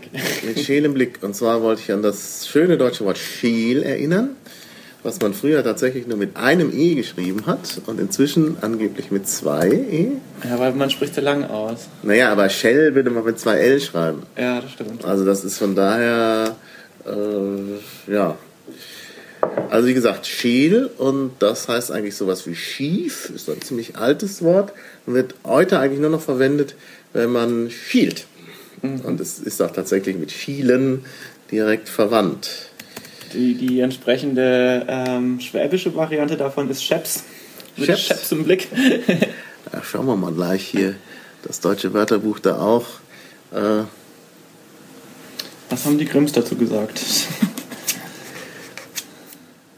Blick. Mit scheelem Blick. Und zwar wollte ich an das schöne deutsche Wort scheel erinnern, was man früher tatsächlich nur mit einem E geschrieben hat und inzwischen angeblich mit zwei E. Ja, weil man spricht ja lang aus. Naja, aber Shell würde man mit zwei L schreiben. Ja, das stimmt. Also das ist von daher, äh, ja. Also wie gesagt, scheel und das heißt eigentlich sowas wie schief, ist ein ziemlich altes Wort wird heute eigentlich nur noch verwendet, wenn man schielt. Und es ist auch tatsächlich mit schielen direkt verwandt. Die, die entsprechende ähm, schwäbische Variante davon ist Scheps. Mit Scheps? Scheps im Blick. Ja, schauen wir mal gleich hier das deutsche Wörterbuch da auch. Äh, Was haben die Grimms dazu gesagt?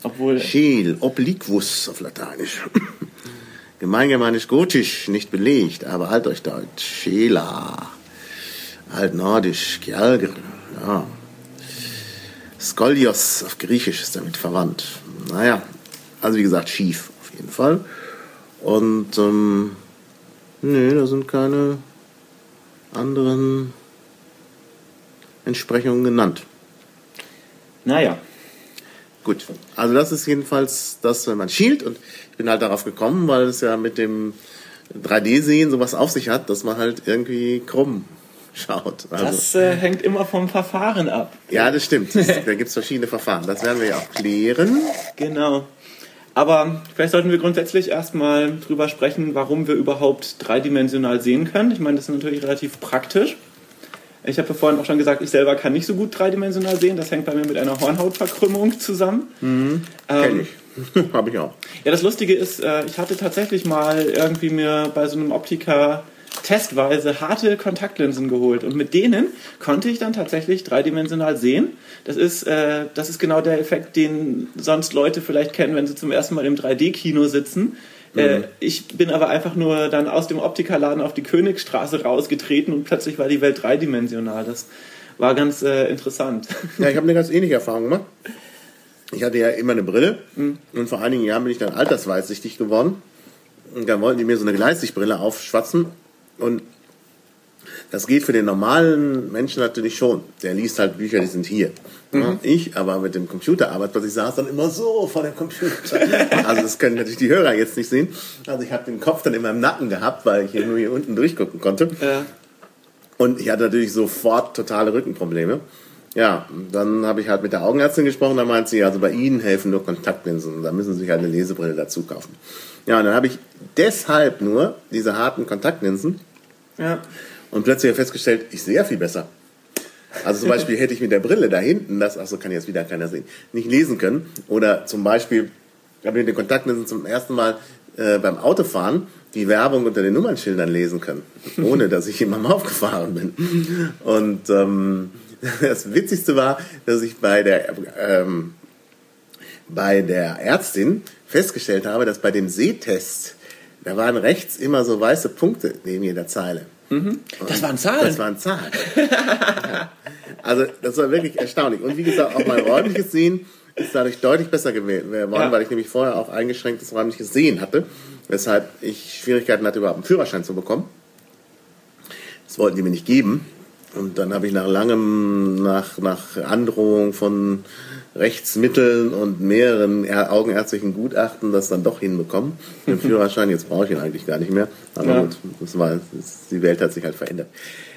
Obwohl, Scheel, obliquus auf Lateinisch. Gemeingermanisch gotisch, nicht belegt, aber altdeutsch, Schela. Altnordisch, Kjalgr, ja. Skolios auf Griechisch ist damit verwandt. Naja, also wie gesagt, schief auf jeden Fall. Und, ähm, nee, da sind keine anderen Entsprechungen genannt. naja. Gut, also das ist jedenfalls das, wenn man schielt. Und ich bin halt darauf gekommen, weil es ja mit dem 3D-Sehen sowas auf sich hat, dass man halt irgendwie krumm schaut. Also, Das äh, hängt immer vom Verfahren ab. ja, das stimmt. Das, da gibt es verschiedene Verfahren. Das werden wir ja auch klären. Genau. Aber vielleicht sollten wir grundsätzlich erstmal drüber sprechen, warum wir überhaupt dreidimensional sehen können. Ich meine, das ist natürlich relativ praktisch. Ich habe ja vorhin auch schon gesagt, ich selber kann nicht so gut dreidimensional sehen. Das hängt bei mir mit einer Hornhautverkrümmung zusammen. Kenn Ähm, ich. Habe ich auch. ja, das Lustige ist, äh, ich hatte tatsächlich mal irgendwie mir bei so einem Optiker testweise harte Kontaktlinsen geholt und mit denen konnte ich dann tatsächlich dreidimensional sehen. Das ist, äh, das ist genau der Effekt, den sonst Leute vielleicht kennen, wenn sie zum ersten Mal im 3D-Kino sitzen. Äh, ich bin aber einfach nur dann aus dem Optikerladen auf die Königstraße rausgetreten und plötzlich war die Welt dreidimensional. Das war ganz äh, interessant. Ja, ich habe eine ganz ähnliche Erfahrung gemacht. Ich hatte ja immer eine Brille und vor einigen Jahren bin ich dann altersweitsichtig geworden. Und dann wollten die mir so eine Gleitsichtbrille aufschwatzen und das geht für den normalen Menschen natürlich schon. Der liest halt Bücher, die sind hier. Ja, ich aber mit dem Computer arbeite, ich saß dann immer so vor dem Computer. Also das können natürlich die Hörer jetzt nicht sehen. Also ich habe den Kopf dann immer im Nacken gehabt, weil ich hier nur hier unten durchgucken konnte. Äh, Und ich hatte natürlich sofort totale Rückenprobleme. Ja, dann habe ich halt mit der Augenärztin gesprochen, da meint sie, also bei Ihnen helfen nur Kontaktlinsen, da müssen Sie sich halt eine Lesebrille dazu kaufen. Ja, und dann habe ich deshalb nur diese harten Kontaktlinsen ja. und plötzlich festgestellt, ich sehe ja viel besser. Also zum Beispiel hätte ich mit der Brille da hinten, das, ach so kann jetzt wieder keiner sehen, nicht lesen können. Oder zum Beispiel habe ich mit den Kontaktlinsen zum ersten Mal äh, beim Autofahren die Werbung unter den Nummernschildern lesen können, ohne dass ich jemandem aufgefahren bin. Und ähm, das Witzigste war, dass ich bei der ähm, bei der Ärztin festgestellt habe, dass bei dem Sehtest da waren rechts immer so weiße Punkte neben jeder Zeile. Das waren Zahlen. Das waren Zahlen. Ja. Also das war wirklich erstaunlich. Und wie gesagt, auch mein räumliches Sehen ist dadurch deutlich besser geworden, Ja. weil ich nämlich vorher auch eingeschränktes räumliches Sehen hatte, weshalb ich Schwierigkeiten hatte, überhaupt einen Führerschein zu bekommen. Das wollten die mir nicht geben. Und dann habe ich nach langem, nach, nach Androhung von Rechtsmitteln und mehreren augenärztlichen Gutachten das dann doch hinbekommen. Den Führerschein, jetzt brauche ich ihn eigentlich gar nicht mehr. Aber Ja. gut, das war, das, die Welt hat sich halt verändert.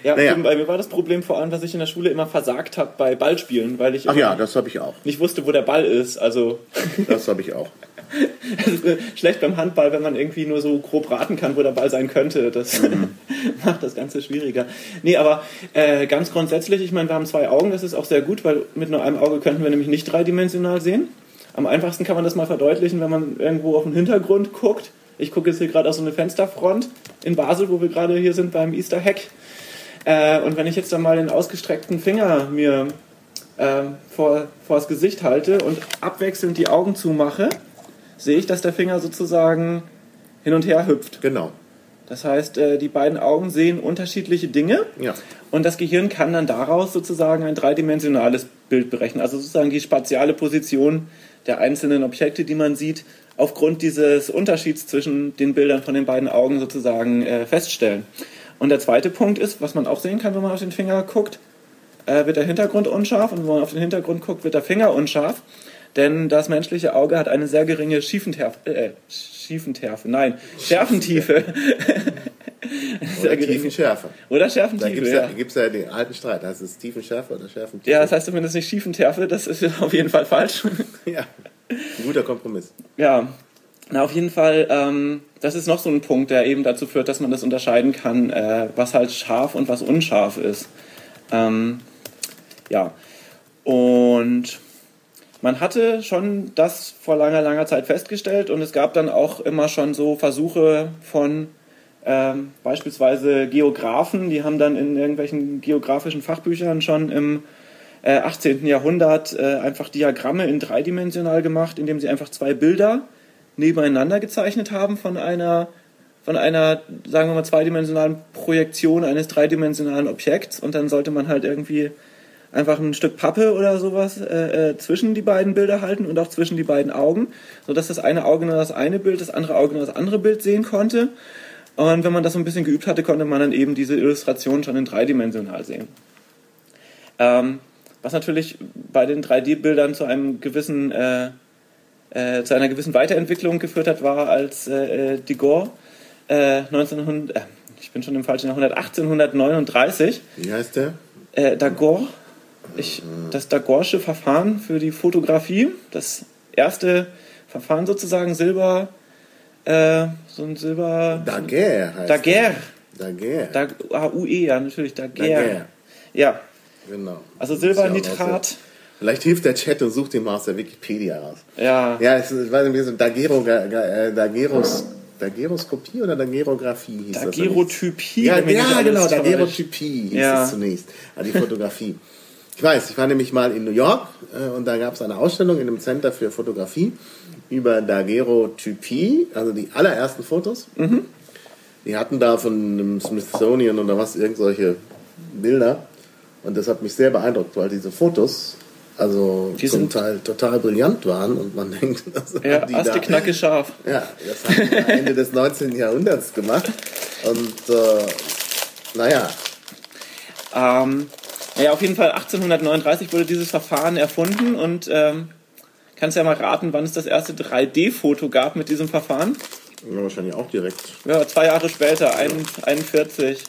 Ja, Naja. bei mir war das Problem vor allem, dass ich in der Schule immer versagt habe bei Ballspielen, weil ich Ach ja, das habe ich auch. nicht wusste, wo der Ball ist. Also Das habe ich auch. es ist schlecht beim Handball, wenn man irgendwie nur so grob raten kann, wo der Ball sein könnte. Das macht das Ganze schwieriger. Nee, aber äh, ganz grundsätzlich, ich meine, wir haben zwei Augen, das ist auch sehr gut, weil mit nur einem Auge könnten wir nämlich nicht dreidimensional sehen. Am einfachsten kann man das mal verdeutlichen, wenn man irgendwo auf den Hintergrund guckt. Ich gucke jetzt hier gerade auf so eine Fensterfront in Basel, wo wir gerade hier sind beim Easter Hack. Äh, und wenn ich jetzt dann mal den ausgestreckten Finger mir äh, vor, vor das Gesicht halte und abwechselnd die Augen zumache, sehe ich, dass der Finger sozusagen hin und her hüpft. Genau. Das heißt, äh, die beiden Augen sehen unterschiedliche Dinge Ja. und das Gehirn kann dann daraus sozusagen ein dreidimensionales Bild berechnen. Also sozusagen die spatiale Position der einzelnen Objekte, die man sieht, aufgrund dieses Unterschieds zwischen den Bildern von den beiden Augen sozusagen äh, feststellen. Und der zweite Punkt ist, was man auch sehen kann, wenn man auf den Finger guckt, äh, wird der Hintergrund unscharf und wenn man auf den Hintergrund guckt, wird der Finger unscharf. Denn das menschliche Auge hat eine sehr geringe Schiefenterfe, äh, Schiefenterfe, nein, Schärfentiefe. Oder Tiefenschärfe. Oder Schärfentiefe, Da gibt es ja. ja, gibt's ja den alten Streit. Heißt es Tiefenschärfe oder Schärfentiefe? Ja, das heißt zumindest nicht Schiefenterfe, das ist auf jeden Fall falsch. ja. Ein guter Kompromiss. Ja, na auf jeden Fall, ähm, das ist noch so ein Punkt, der eben dazu führt, dass man das unterscheiden kann, äh, was halt scharf und was unscharf ist. Ähm, ja, und man hatte schon das vor langer, langer Zeit festgestellt und es gab dann auch immer schon so Versuche von ähm, beispielsweise Geografen, die haben dann in irgendwelchen geografischen Fachbüchern schon im äh, 18. Jahrhundert äh, einfach Diagramme in dreidimensional gemacht, indem sie einfach zwei Bilder nebeneinander gezeichnet haben von einer, von einer, sagen wir mal, zweidimensionalen Projektion eines dreidimensionalen Objekts und dann sollte man halt irgendwie einfach ein Stück Pappe oder sowas äh, äh, zwischen die beiden Bilder halten und auch zwischen die beiden Augen, sodass das eine Auge nur das eine Bild, das andere Auge nur das andere Bild sehen konnte. Und wenn man das so ein bisschen geübt hatte, konnte man dann eben diese Illustration schon in dreidimensional sehen. Ähm, was natürlich bei den 3D-Bildern zu einem gewissen äh, äh, zu einer gewissen Weiterentwicklung geführt hat, war als äh, äh, Digor äh, 1900, äh, ich bin schon im falschen Jahrhundert, 1839 Wie heißt der? äh, Dagor, ich, das Dagorsche Verfahren für die Fotografie, das erste Verfahren sozusagen Silber, äh, so ein Silber. Daguerre heißt Daguerre. Daguerre. Dag, A-U-E, ja, natürlich, Daguerre. Daguerre. Ja, Genau. also ist ja Vielleicht hilft der Chat und sucht den mal aus der Wikipedia raus. Ja, Ja, es ich weiß nicht, so Dagero, äh, Dageros, Dageroskopie oder Dagerographie hieß das. Daguerreotypie. Ja, ja genau, täuscht. Daguerreotypie hieß Ja. es zunächst. Also die Fotografie. Ich weiß, ich war nämlich mal in New York äh, und da gab es eine Ausstellung in einem Center für Fotografie über Daguerreotypie, also die allerersten Fotos. Mhm. Die hatten da von einem Smithsonian oder was, irgendwelche Bilder. Und das hat mich sehr beeindruckt, weil diese Fotos also Die zum Teil total brillant waren und man denkt, das Ja, haben die Aste da, Knacke scharf. ja, das haben die Ende des 19. Jahrhunderts gemacht. Und äh, naja, Ähm, naja, auf jeden Fall 1839 wurde dieses Verfahren erfunden und ähm, kannst ja mal raten, wann es das erste 3D-Foto gab mit diesem Verfahren? ja, wahrscheinlich auch direkt. Ja, zwei Jahre später, ein, 41.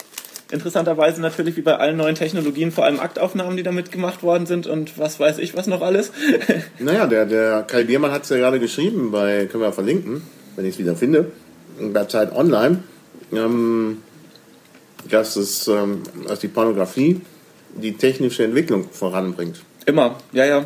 Interessanterweise natürlich wie bei allen neuen Technologien vor allem Aktaufnahmen, die damit gemacht worden sind und was weiß ich was noch alles. Naja, der, der Kai Biermann hat es ja gerade geschrieben, bei, können wir verlinken, wenn ich es wieder finde, bei Zeit Online, ähm, dass, es, ähm, dass die Pornografie die technische Entwicklung voranbringt. Immer, ja, ja.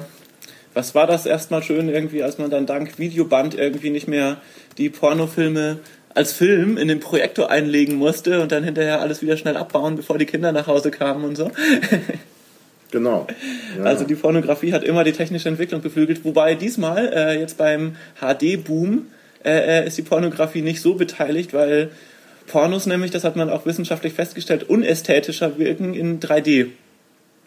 Was war das erstmal schön irgendwie, als man dann dank Videoband irgendwie nicht mehr die Pornofilme als Film in den Projektor einlegen musste und dann hinterher alles wieder schnell abbauen, bevor die Kinder nach Hause kamen und so. Genau. Ja. Also die Pornografie hat immer die technische Entwicklung beflügelt, wobei diesmal äh, jetzt beim HD-Boom äh, äh, ist die Pornografie nicht so beteiligt, weil Pornos nämlich, das hat man auch wissenschaftlich festgestellt, unästhetischer wirken in 3D.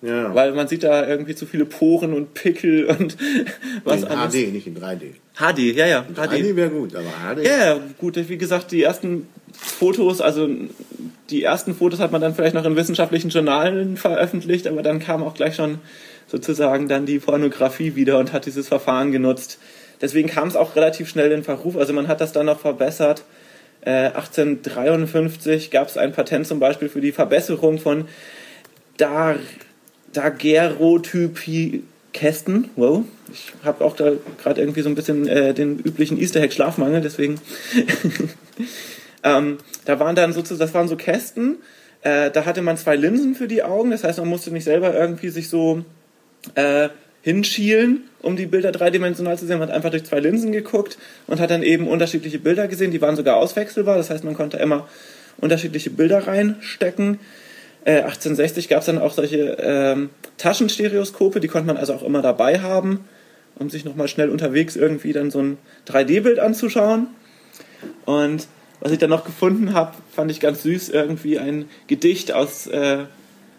Ja. Weil man sieht da irgendwie zu viele Poren und Pickel und was in alles. HD, nicht in 3D. HD, ja, ja, 3D HD. wäre gut, aber HD. Ja, ja, gut, wie gesagt, die ersten Fotos, also die ersten Fotos hat man dann vielleicht noch in wissenschaftlichen Journalen veröffentlicht, aber dann kam auch gleich schon sozusagen dann die Pornografie wieder und hat dieses Verfahren genutzt. Deswegen kam es auch relativ schnell in Verruf, also man hat das dann noch verbessert. Äh, 1853 gab es ein Patent zum Beispiel für die Verbesserung von Dar Daguerreotypie-Kästen. Wow, ich habe auch da gerade irgendwie so ein bisschen äh, den üblichen Easter Egg Schlafmangel, deswegen. ähm, da waren dann sozusagen, das waren so Kästen. Äh, da hatte man zwei Linsen für die Augen, das heißt, man musste nicht selber irgendwie sich so äh, hinschielen, um die Bilder dreidimensional zu sehen. Man hat einfach durch zwei Linsen geguckt und hat dann eben unterschiedliche Bilder gesehen. Die waren sogar auswechselbar, das heißt, man konnte immer unterschiedliche Bilder reinstecken. Äh, 1860 gab es dann auch solche ähm, Taschenstereoskope, die konnte man also auch immer dabei haben, um sich nochmal schnell unterwegs irgendwie dann so ein 3D-Bild anzuschauen. Und was ich dann noch gefunden habe, fand ich ganz süß, irgendwie ein Gedicht aus, äh,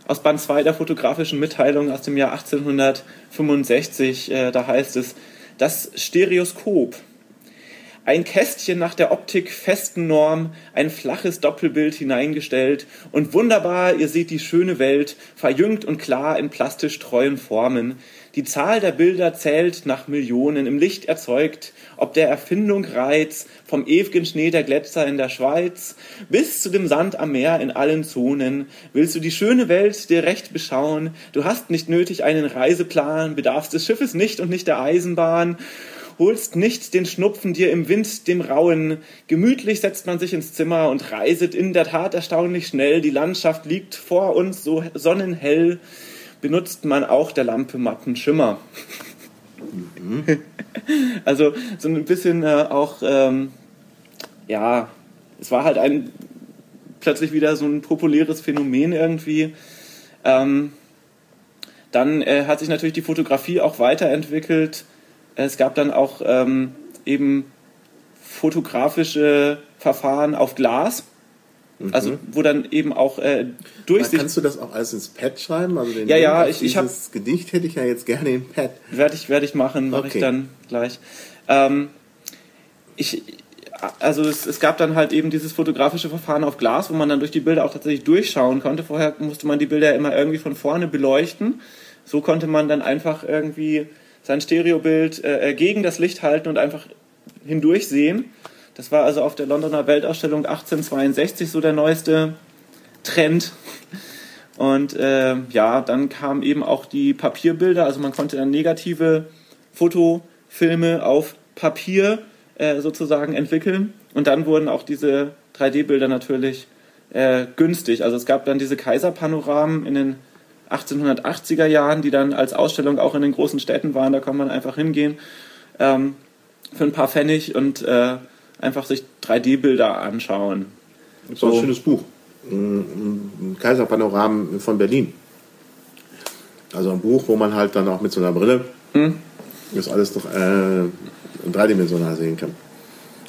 aus Band 2 der fotografischen Mitteilung aus dem Jahr 1865. Äh, da heißt es, das Stereoskop. Ein Kästchen nach der Optik festen Norm, ein flaches Doppelbild hineingestellt und wunderbar, ihr seht die schöne Welt, verjüngt und klar in plastisch treuen Formen. Die Zahl der Bilder zählt nach Millionen, im Licht erzeugt, ob der Erfindung Reiz, vom ewigen Schnee der Gletscher in der Schweiz bis zu dem Sand am Meer in allen Zonen. Willst du die schöne Welt dir recht beschauen? Du hast nicht nötig einen Reiseplan, bedarfst des Schiffes nicht und nicht der Eisenbahn holst nicht den Schnupfen dir im Wind, dem Rauen. Gemütlich setzt man sich ins Zimmer und reiset in der Tat erstaunlich schnell. Die Landschaft liegt vor uns so sonnenhell benutzt man auch der Lampe matten Schimmer. Mhm. also so ein bisschen äh, auch, ähm, ja, es war halt ein plötzlich wieder so ein populäres Phänomen irgendwie. Ähm, dann äh, hat sich natürlich die Fotografie auch weiterentwickelt. Es gab dann auch ähm, eben fotografische Verfahren auf Glas. Also mhm. wo dann eben auch äh, Durchsicht. Kannst du das auch alles ins Pad schreiben? Also den ja, ja, ich, ich habe das Gedicht hätte ich ja jetzt gerne im Pad. Werde ich, werde ich machen, mache okay. ich dann gleich. Ähm, ich, also es, es, gab dann halt eben dieses fotografische Verfahren auf Glas, wo man dann durch die Bilder auch tatsächlich durchschauen konnte. Vorher musste man die Bilder immer irgendwie von vorne beleuchten. So konnte man dann einfach irgendwie sein Stereobild äh, gegen das Licht halten und einfach hindurch sehen. Das war also auf der Londoner Weltausstellung 1862 so der neueste Trend. Und äh, ja, dann kamen eben auch die Papierbilder, also man konnte dann negative Fotofilme auf Papier äh, sozusagen entwickeln. Und dann wurden auch diese 3D-Bilder natürlich äh, günstig. Also es gab dann diese Kaiserpanoramen in den 1880er Jahren, die dann als Ausstellung auch in den großen Städten waren. Da kann man einfach hingehen ähm, für ein paar Pfennig und äh, einfach sich 3D-Bilder anschauen. Das so. ein schönes Buch. Ein Kaiserpanoram von Berlin. Also ein Buch, wo man halt dann auch mit so einer Brille hm? das alles doch äh, dreidimensional sehen kann.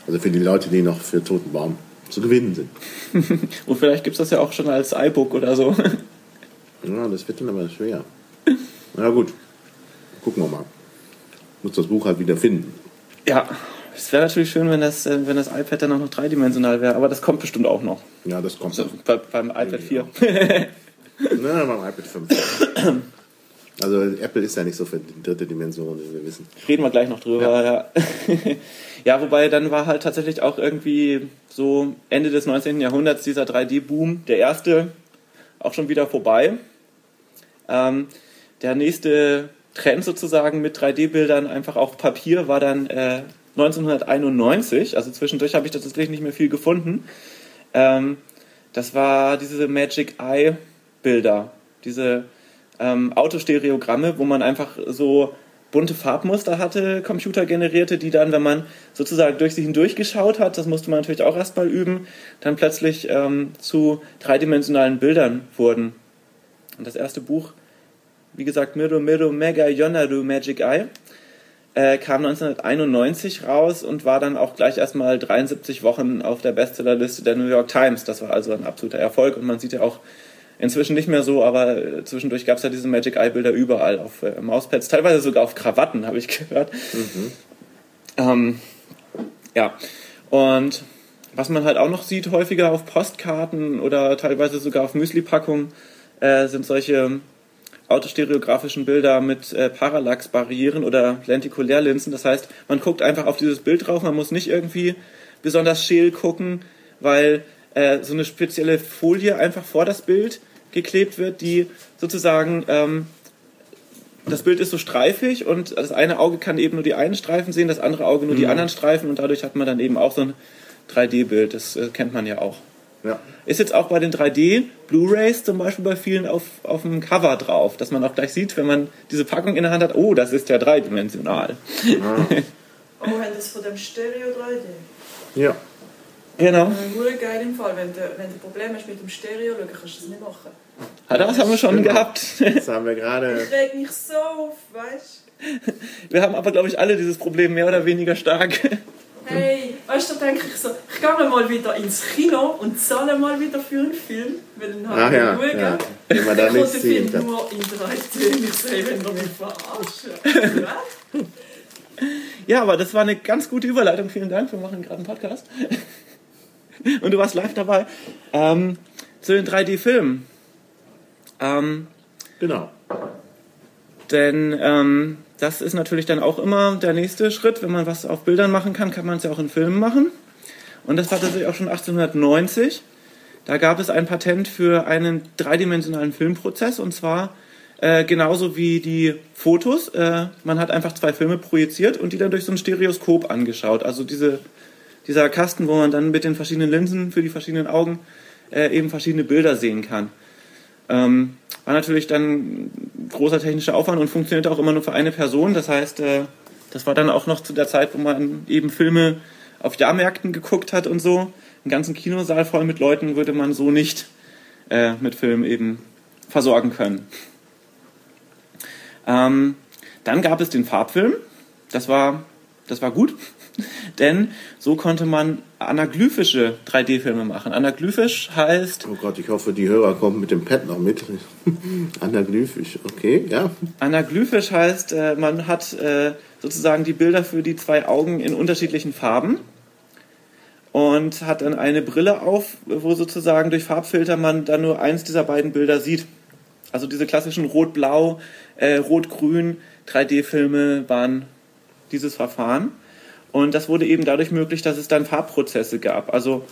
Also für die Leute, die noch für Totenbaum zu gewinnen sind. Und vielleicht gibt es das ja auch schon als iBook oder so. Ja, das wird dann aber schwer. Na gut, gucken wir mal. Muss das Buch halt wieder finden. Ja, es wäre natürlich schön, wenn das, äh, wenn das iPad dann auch noch dreidimensional wäre, aber das kommt bestimmt auch noch. Ja, das kommt. Also, bei, beim iPad 4. Nein, beim iPad 5. Also Apple ist ja nicht so für die dritte Dimension, wie wir wissen. Reden wir gleich noch drüber, ja. Ja, ja wobei dann war halt tatsächlich auch irgendwie so Ende des 19. Jahrhunderts dieser 3D-Boom, der erste, auch schon wieder vorbei. Ähm, der nächste Trend sozusagen mit 3D-Bildern einfach auf Papier war dann äh, 1991, also zwischendurch habe ich tatsächlich nicht mehr viel gefunden. Ähm, das war diese Magic Eye Bilder, diese ähm, Autostereogramme, wo man einfach so bunte Farbmuster hatte, computergenerierte, die dann, wenn man sozusagen durch sie hindurchgeschaut hat, das musste man natürlich auch erstmal üben, dann plötzlich ähm, zu dreidimensionalen Bildern wurden. Und das erste Buch, wie gesagt, Miro Miro Mega Yonaru Magic Eye, äh, kam 1991 raus und war dann auch gleich erstmal 73 Wochen auf der Bestsellerliste der New York Times. Das war also ein absoluter Erfolg und man sieht ja auch inzwischen nicht mehr so, aber äh, zwischendurch gab es ja diese Magic Eye Bilder überall auf äh, Mauspads, teilweise sogar auf Krawatten, habe ich gehört. Mhm. Ähm, ja, und was man halt auch noch sieht, häufiger auf Postkarten oder teilweise sogar auf Müsli-Packungen, äh, sind solche autostereografischen Bilder mit äh, Parallax-Barrieren oder Lentikulärlinsen. Das heißt, man guckt einfach auf dieses Bild drauf, man muss nicht irgendwie besonders scheel gucken, weil äh, so eine spezielle Folie einfach vor das Bild geklebt wird, die sozusagen ähm, das Bild ist so streifig und das eine Auge kann eben nur die einen Streifen sehen, das andere Auge nur mhm. die anderen Streifen und dadurch hat man dann eben auch so ein 3D-Bild. Das äh, kennt man ja auch. Ja. Ist jetzt auch bei den 3D Blu-rays zum Beispiel bei vielen auf, auf dem Cover drauf, dass man auch gleich sieht, wenn man diese Packung in der Hand hat, oh, das ist ja dreidimensional. Ah. oh, haben das von dem Stereo 3D? Ja. Genau. Nur geil im Fall, wenn du, wenn du Probleme hast mit dem Stereo, kannst du das nicht machen. Ah, das haben wir schon Stimmt. gehabt. Das haben wir gerade. Ich reg mich so auf, weißt du? Wir haben aber, glaube ich, alle dieses Problem mehr oder weniger stark. Hey, weißt du, da denke ich so, ich gehe mal wieder ins Kino und zahle mal wieder für einen Film, weil dann habe ich ah, ja, ja. Wenn man da nicht sieht. Film nur in 3D, ich sehe, wenn du mich verarscht. Ja, aber das war eine ganz gute Überleitung. Vielen Dank. Wir machen gerade einen Podcast. Und du warst live dabei. Ähm, zu den 3D-Filmen. Ähm, Genau. denn ähm, das ist natürlich dann auch immer der nächste Schritt. Wenn man was auf Bildern machen kann, kann man es ja auch in Filmen machen. Und das war tatsächlich auch schon 1890. Da gab es ein Patent für einen dreidimensionalen Filmprozess und zwar äh, genauso wie die Fotos. Äh, man hat einfach zwei Filme projiziert und die dann durch so ein Stereoskop angeschaut. Also diese, dieser Kasten, wo man dann mit den verschiedenen Linsen für die verschiedenen Augen äh, eben verschiedene Bilder sehen kann. Ähm, war natürlich dann großer technischer Aufwand und funktionierte auch immer nur für eine Person. Das heißt, äh, das war dann auch noch zu der Zeit, wo man eben Filme auf Jahrmärkten geguckt hat und so. Einen ganzen Kinosaal voll mit Leuten würde man so nicht äh, mit Filmen eben versorgen können. Ähm, dann gab es den Farbfilm. Das war, das war gut, denn so konnte man anaglyphische 3D-Filme machen. Anaglyphisch heißt, Oh Gott, ich hoffe, die Hörer kommen mit dem Pad noch mit. Anaglyphisch, okay, ja. Anaglyphisch heißt, äh, man hat äh, sozusagen die Bilder für die zwei Augen in unterschiedlichen Farben und hat dann eine Brille auf, wo sozusagen durch Farbfilter man dann nur eins dieser beiden Bilder sieht. Also diese klassischen Rot-Blau, äh, Rot-Grün 3D-Filme waren dieses Verfahren. Und das wurde eben dadurch möglich, dass es dann Farbprozesse gab. Also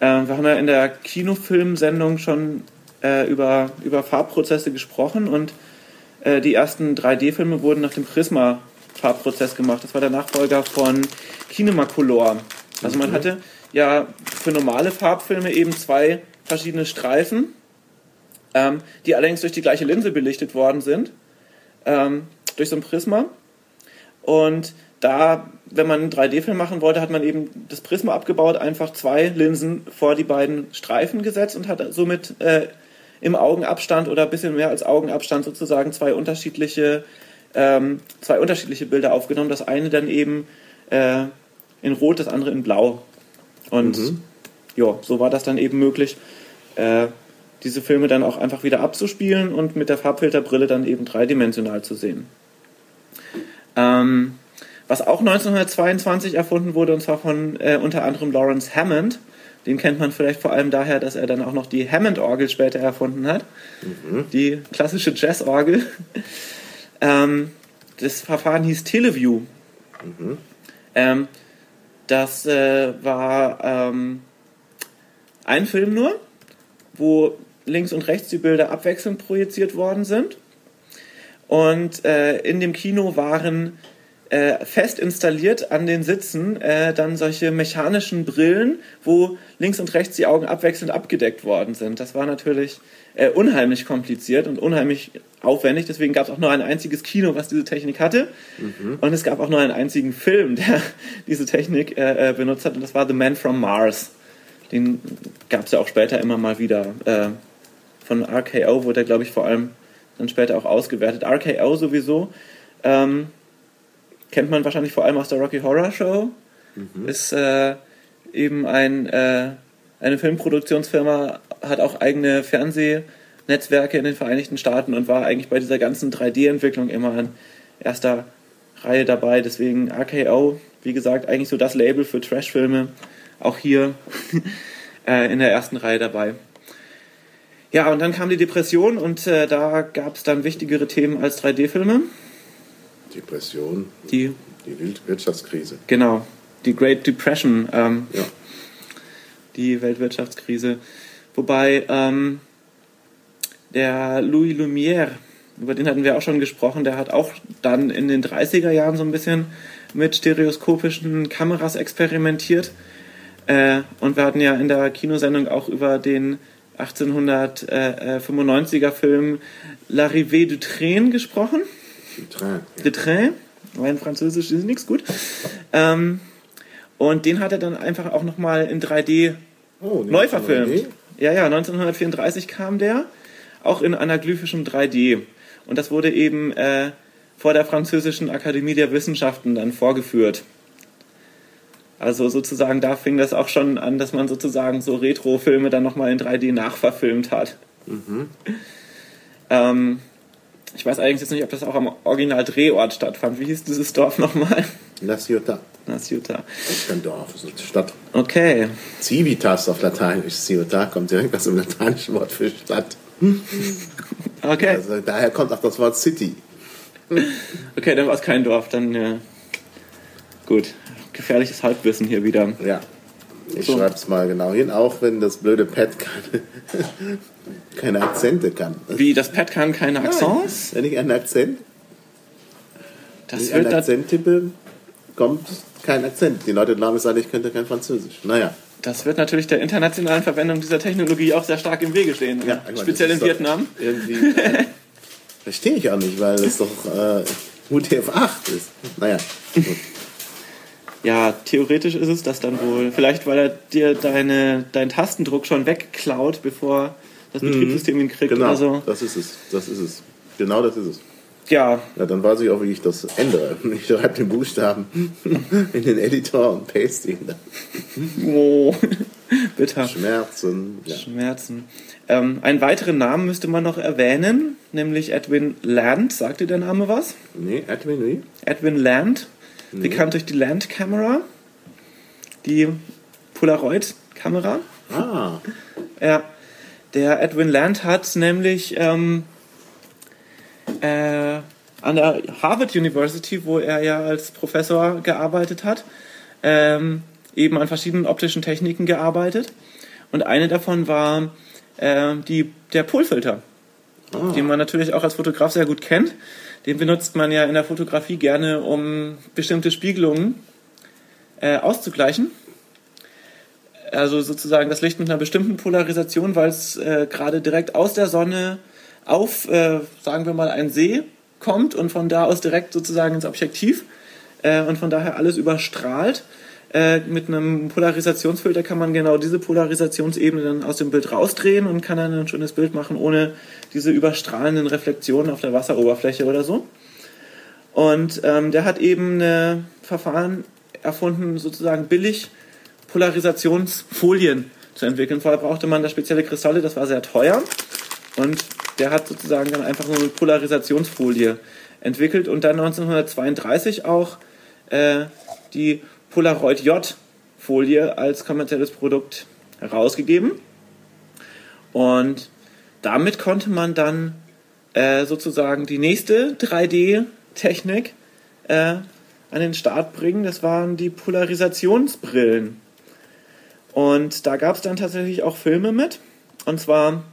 äh, wir haben ja in der Kinofilmsendung schon äh, über, über Farbprozesse gesprochen und äh, die ersten 3D-Filme wurden nach dem Prisma-Farbprozess gemacht. Das war der Nachfolger von Kinemacolor. Also man hatte ja für normale Farbfilme eben zwei verschiedene Streifen, ähm, die allerdings durch die gleiche Linse belichtet worden sind, ähm, durch so ein Prisma. Und da, wenn man einen 3D-Film machen wollte, hat man eben das Prisma abgebaut, einfach zwei Linsen vor die beiden Streifen gesetzt und hat somit äh, im Augenabstand oder ein bisschen mehr als Augenabstand sozusagen zwei unterschiedliche, ähm, zwei unterschiedliche Bilder aufgenommen. Das eine dann eben äh, in Rot, das andere in Blau. Und ja, so war das dann eben möglich, äh, diese Filme dann auch einfach wieder abzuspielen und mit der Farbfilterbrille dann eben dreidimensional zu sehen. Ähm, was auch 1922 erfunden wurde, und zwar von äh, unter anderem Lawrence Hammond. Den kennt man vielleicht vor allem daher, dass er dann auch noch die Hammond-Orgel später erfunden hat. Die klassische Jazz-Orgel. ähm, das Verfahren hieß Teleview. Ähm, das äh, war ähm, ein Film nur, wo links und rechts die Bilder abwechselnd projiziert worden sind. Und äh, in dem Kino waren äh, fest installiert an den Sitzen äh, dann solche mechanischen Brillen, wo links und rechts die Augen abwechselnd abgedeckt worden sind. Das war natürlich äh, unheimlich kompliziert und unheimlich aufwendig. Deswegen gab es auch nur ein einziges Kino, was diese Technik hatte. Und es gab auch nur einen einzigen Film, der diese Technik äh, äh, benutzt hat. Und das war The Man from Mars. Den gab es ja auch später immer mal wieder. Äh, von RKO wurde er, glaube ich, vor allem dann später auch ausgewertet. RKO sowieso. Ähm, kennt man wahrscheinlich vor allem aus der Rocky Horror Show. Ist äh, eben ein, äh, eine Filmproduktionsfirma, hat auch eigene Fernsehnetzwerke in den Vereinigten Staaten und war eigentlich bei dieser ganzen 3D-Entwicklung immer an erster Reihe dabei. Deswegen RKO, wie gesagt, eigentlich so das Label für Trashfilme, auch hier äh, in der ersten Reihe dabei. Ja, und dann kam die Depression und äh, da gab es dann wichtigere Themen als 3D-Filme. Depression, Die die Wirtschaftskrise. Genau, die Great Depression, ähm, Ja. die Weltwirtschaftskrise. Wobei ähm, der Louis Lumière, über den hatten wir auch schon gesprochen, der hat auch dann in den 30er Jahren so ein bisschen mit stereoskopischen Kameras experimentiert. Äh, und wir hatten ja in der Kinosendung auch über den 1895er Film L'Arrivée du Train gesprochen. Die Tränen. Le Train, mein Französisch ist nichts gut. Ähm, und den hat er dann einfach auch nochmal in 3D Oh, neu verfilmt. Idee. Ja, ja, 1934 kam der, auch in anaglyphischem 3D. Und das wurde eben äh, vor der Französischen Akademie der Wissenschaften dann vorgeführt. Also sozusagen, da fing das auch schon an, dass man sozusagen so Retro-Filme dann nochmal in 3D nachverfilmt hat. Ähm, ich weiß eigentlich jetzt nicht, ob das auch am Original-Drehort stattfand. Wie hieß dieses Dorf nochmal? La Ciutat. Na, Ciutat. Das ist kein Dorf, das ist eine Stadt. Okay. Civitas auf Lateinisch. Ciutat kommt direkt aus dem lateinischen Wort für Stadt. Okay. Also daher kommt auch das Wort City. Okay, dann war es kein Dorf. Dann, äh, gut. Gefährliches Halbwissen hier wieder. Ja. Ich So. schreib's mal genau hin, auch wenn das blöde Pad keine, keine Akzente kann. Wie, das Pad kann keine Accents? Wenn ich einen Akzent, wenn Das ich einen Akzent tippe, kommt kein Akzent. Die Leute glauben, es sei, ich könnte kein Französisch. Naja. das wird natürlich der internationalen Verwendung dieser Technologie auch sehr stark im Wege stehen. Ja, meine, Speziell in Vietnam. Irgendwie. Äh, verstehe ich auch nicht, weil es doch äh, UTF-8 ist. Naja. Gut. Ja, theoretisch ist es das dann wohl. Vielleicht, weil er dir deine, deinen Tastendruck schon wegklaut, bevor das Betriebssystem ihn kriegt Genau, oder so. das ist es. Das ist es. Genau das ist es. Ja, Ja, dann weiß ich auch, wie ich das ändere. Ich schreibe den Buchstaben in den Editor und paste ihn dann. oh, bitter. Schmerzen. Ja. Schmerzen. Ähm, einen weiteren Namen müsste man noch erwähnen, nämlich Edwin Land. Sagt dir der Name was? Nee, Edwin, wie? Edwin Land, bekannt durch die Land Camera, die Polaroid-Kamera. Ah, Ja, der Edwin Land hat nämlich ähm, äh, an der Harvard University, wo er ja als Professor gearbeitet hat, ähm, eben an verschiedenen optischen Techniken gearbeitet. Und eine davon war äh, die, der Polfilter, ah. den man natürlich auch als Fotograf sehr gut kennt. Den benutzt man ja in der Fotografie gerne, um bestimmte Spiegelungen äh, auszugleichen. Also sozusagen das Licht mit einer bestimmten Polarisation, weil es äh, gerade direkt aus der Sonne auf, äh, sagen wir mal, einen See kommt und von da aus direkt sozusagen ins Objektiv äh, und von daher alles überstrahlt. Äh, mit einem Polarisationsfilter kann man genau diese Polarisationsebene dann aus dem Bild rausdrehen und kann dann ein schönes Bild machen, ohne diese überstrahlenden Reflexionen auf der Wasseroberfläche oder so. Und ähm, der hat eben ein Verfahren erfunden, sozusagen billig Polarisationsfolien zu entwickeln. Vorher brauchte man da spezielle Kristalle, das war sehr teuer. Und der hat sozusagen dann einfach so eine Polarisationsfolie entwickelt und dann 1932 auch äh, die Polaroid J-Folie als kommerzielles Produkt herausgegeben. Und damit konnte man dann äh, sozusagen die nächste 3D-Technik äh, an den Start bringen. Das waren die Polarisationsbrillen. Und da gab es dann tatsächlich auch Filme mit. Und zwar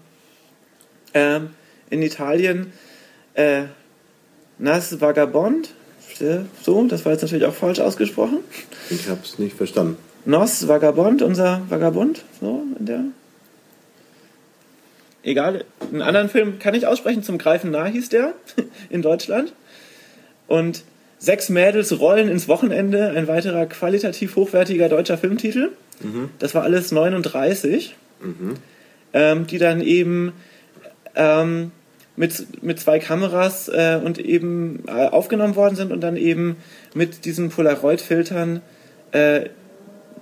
ähm, in Italien äh, Nas Vagabond. So, das war jetzt natürlich auch falsch ausgesprochen. Ich habe es nicht verstanden. Nos Vagabond, unser Vagabund. So, in der. Egal, einen anderen Film kann ich aussprechen. Zum Greifen nah hieß der in Deutschland. Und Sechs Mädels rollen ins Wochenende, ein weiterer qualitativ hochwertiger deutscher Filmtitel. Das war alles 39, ähm, die dann eben ähm, mit, mit zwei Kameras äh, und eben äh, aufgenommen worden sind und dann eben mit diesen Polaroid-Filtern äh,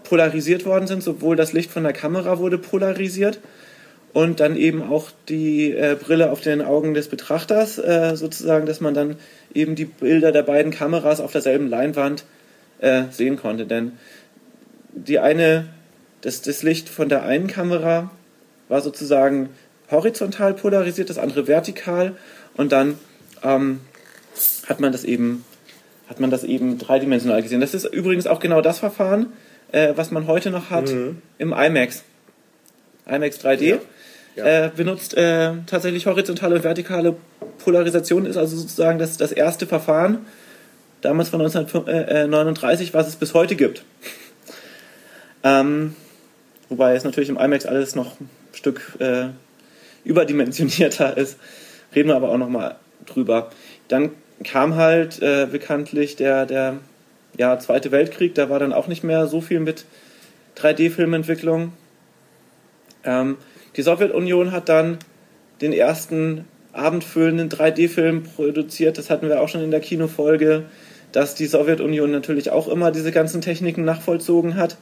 polarisiert worden sind. Sowohl das Licht von der Kamera wurde polarisiert und dann eben auch die äh, Brille auf den Augen des Betrachters, äh, sozusagen, dass man dann eben die Bilder der beiden Kameras auf derselben Leinwand äh, sehen konnte. Denn die eine, das, das Licht von der einen Kamera war sozusagen horizontal polarisiert, das andere vertikal und dann ähm, hat man das eben hat man das eben dreidimensional gesehen. Das ist übrigens auch genau das Verfahren, äh, was man heute noch hat im IMAX. IMAX 3D Ja. Ja. Äh, benutzt äh, tatsächlich horizontale und vertikale Polarisation, ist also sozusagen das, das erste Verfahren, damals von 1939, was es bis heute gibt. Ähm, wobei es natürlich im IMAX alles noch ein Stück äh, überdimensionierter ist. Reden wir aber auch nochmal drüber. Dann kam halt äh, bekanntlich der, der ja, Zweite Weltkrieg, da war dann auch nicht mehr so viel mit 3D-Filmentwicklung. Ähm, die Sowjetunion hat dann den ersten abendfüllenden 3D-Film produziert. Das hatten wir auch schon in der Kinofolge, dass die Sowjetunion natürlich auch immer diese ganzen Techniken nachvollzogen hat.